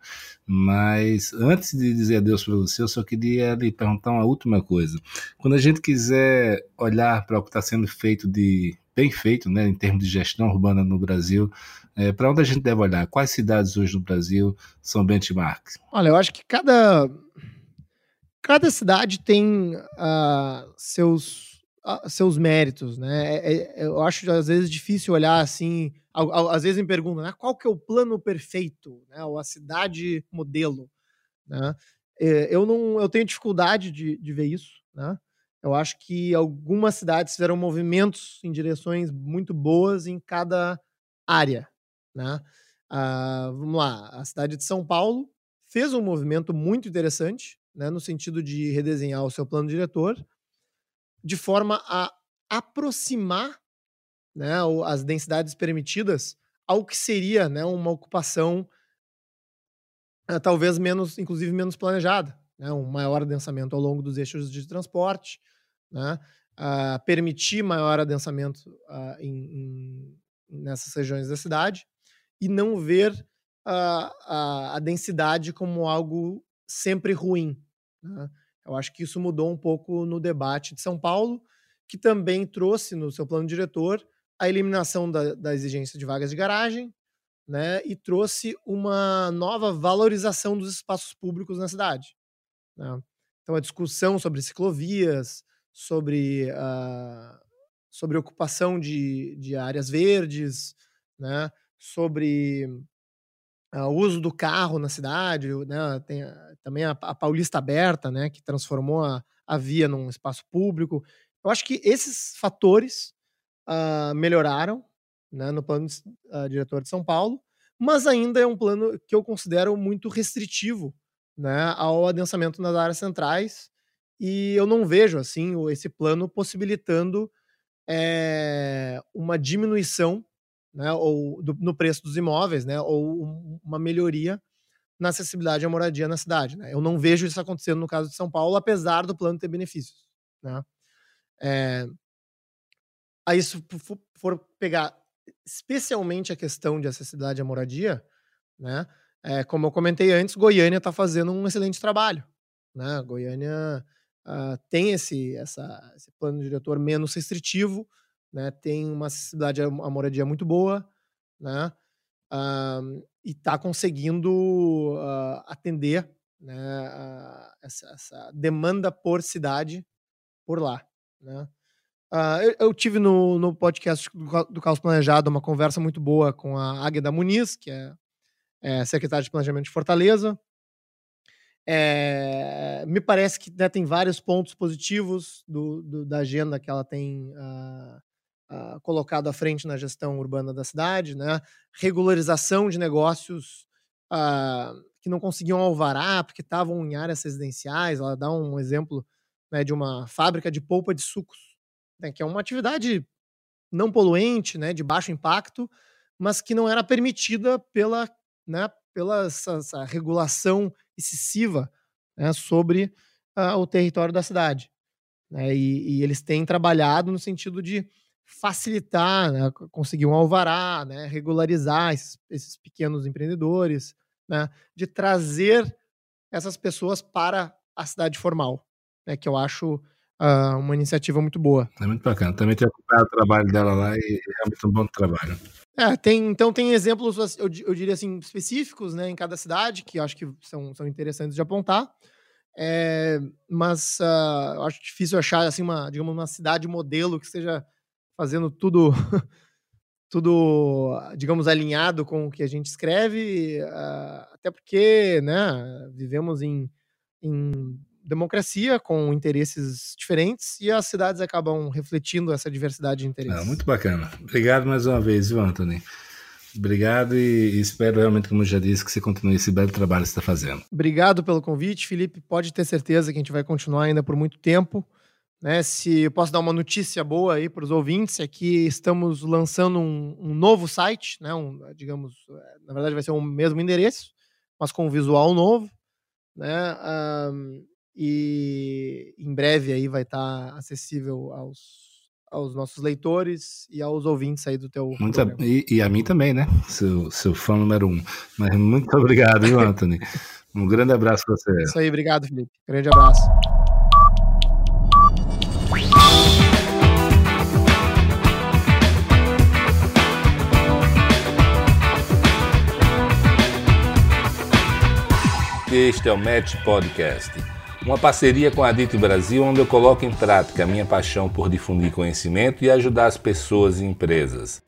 Mas antes de dizer adeus para você, eu só queria lhe perguntar uma última coisa. Quando a gente quiser olhar para o que está sendo feito de bem feito, né, em termos de gestão urbana no Brasil, é, para onde a gente deve olhar? Quais cidades hoje no Brasil são benchmarks? Olha, eu acho que cada cada cidade tem uh, seus seus méritos, né? É, é, eu acho às vezes difícil olhar assim. Às vezes me perguntam, né? Qual que é o plano perfeito, né? Ou a cidade modelo, né? É, eu não, eu tenho dificuldade de, de ver isso, né? Eu acho que algumas cidades fizeram movimentos em direções muito boas em cada área, né? Ah, vamos lá, a cidade de São Paulo fez um movimento muito interessante, né? No sentido de redesenhar o seu plano diretor de forma a aproximar né, as densidades permitidas ao que seria né, uma ocupação uh, talvez menos, inclusive menos planejada, né, um maior adensamento ao longo dos eixos de transporte, né, permitir maior adensamento uh, em, em, nessas regiões da cidade e não ver a, a densidade como algo sempre ruim. Né? Eu acho que isso mudou um pouco no debate de São Paulo, que também trouxe no seu plano diretor a eliminação da, da exigência de vagas de garagem, né, e trouxe uma nova valorização dos espaços públicos na cidade. Né? Então, a discussão sobre ciclovias, sobre, uh, sobre ocupação de, de áreas verdes, né, sobre o uso do carro na cidade, né? Tem também a, a, Paulista Aberta, né? Que transformou a, a via num espaço público. Eu acho que esses fatores uh, melhoraram né, no plano uh, diretor de São Paulo, mas ainda é um plano que eu considero muito restritivo né, ao adensamento nas áreas centrais e eu não vejo assim esse plano possibilitando é, uma diminuição né, ou do, no preço dos imóveis, né, ou um, uma melhoria na acessibilidade à moradia na cidade. Né? Eu não vejo isso acontecendo no caso de São Paulo, apesar do plano ter benefícios. Né? É, aí, se for, pegar especialmente a questão de acessibilidade à moradia, né, é, como eu comentei antes, Goiânia está fazendo um excelente trabalho. Né? Goiânia uh, tem esse, essa, esse plano diretor menos restritivo, né, tem uma acessibilidade à moradia muito boa, né, uh, e está conseguindo uh, atender né, uh, essa, essa, demanda por cidade por lá. Né. Eu, eu, tive no, no podcast do, do Caos Planejado uma conversa muito boa com a Águeda Muniz, que é, é secretária de Planejamento de Fortaleza, é, me parece que né, tem vários pontos positivos do, do, da agenda que ela tem uh, uh, colocado à frente na gestão urbana da cidade, né? regularização de negócios uh, que não conseguiam alvará porque estavam em áreas residenciais. Ela dá um exemplo né, de uma fábrica de polpa de sucos, né, que é uma atividade não poluente, né, de baixo impacto, mas que não era permitida pela, né, pela essa, essa regulação excessiva né, sobre uh, o território da cidade. Né? E, e, eles têm trabalhado no sentido de facilitar, né? conseguir um alvará, né? regularizar esses, esses pequenos empreendedores, né? de trazer essas pessoas para a cidade formal, né? que eu acho uh, uma iniciativa muito boa. É muito bacana. Também tenho acompanhado o trabalho dela lá e é um bom trabalho. É, tem, então tem exemplos, eu, eu diria assim, específicos né, em cada cidade, que eu acho que são, são interessantes de apontar. É, mas uh, eu acho difícil achar assim uma, digamos, uma cidade modelo que esteja fazendo tudo tudo, digamos, alinhado com o que a gente escreve, uh, até porque, né, vivemos em, em democracia com interesses diferentes e as cidades acabam refletindo essa diversidade de interesses. Ah, muito bacana. Obrigado mais uma vez, viu, Anthony? Obrigado e espero realmente, como já disse, que você continue esse belo trabalho que você está fazendo. Obrigado pelo convite, Felipe. Pode ter certeza que a gente vai continuar ainda por muito tempo. Né, se eu posso dar uma notícia boa aí para os ouvintes, é que estamos lançando um, um novo site, né, um, digamos, na verdade vai ser o mesmo endereço, mas com um visual novo, né, um, e em breve aí vai estar tá acessível aos, aos nossos leitores e aos ouvintes aí do teu muito a, e, e, a mim também, né? Seu, seu fã número um. Mas muito obrigado, viu, Anthony? Um grande abraço para você. Isso aí, obrigado, Felipe. Grande abraço. Este é o Match Podcast uma parceria com a Dito Brasil, onde eu coloco em prática a minha paixão por difundir conhecimento e ajudar as pessoas e empresas.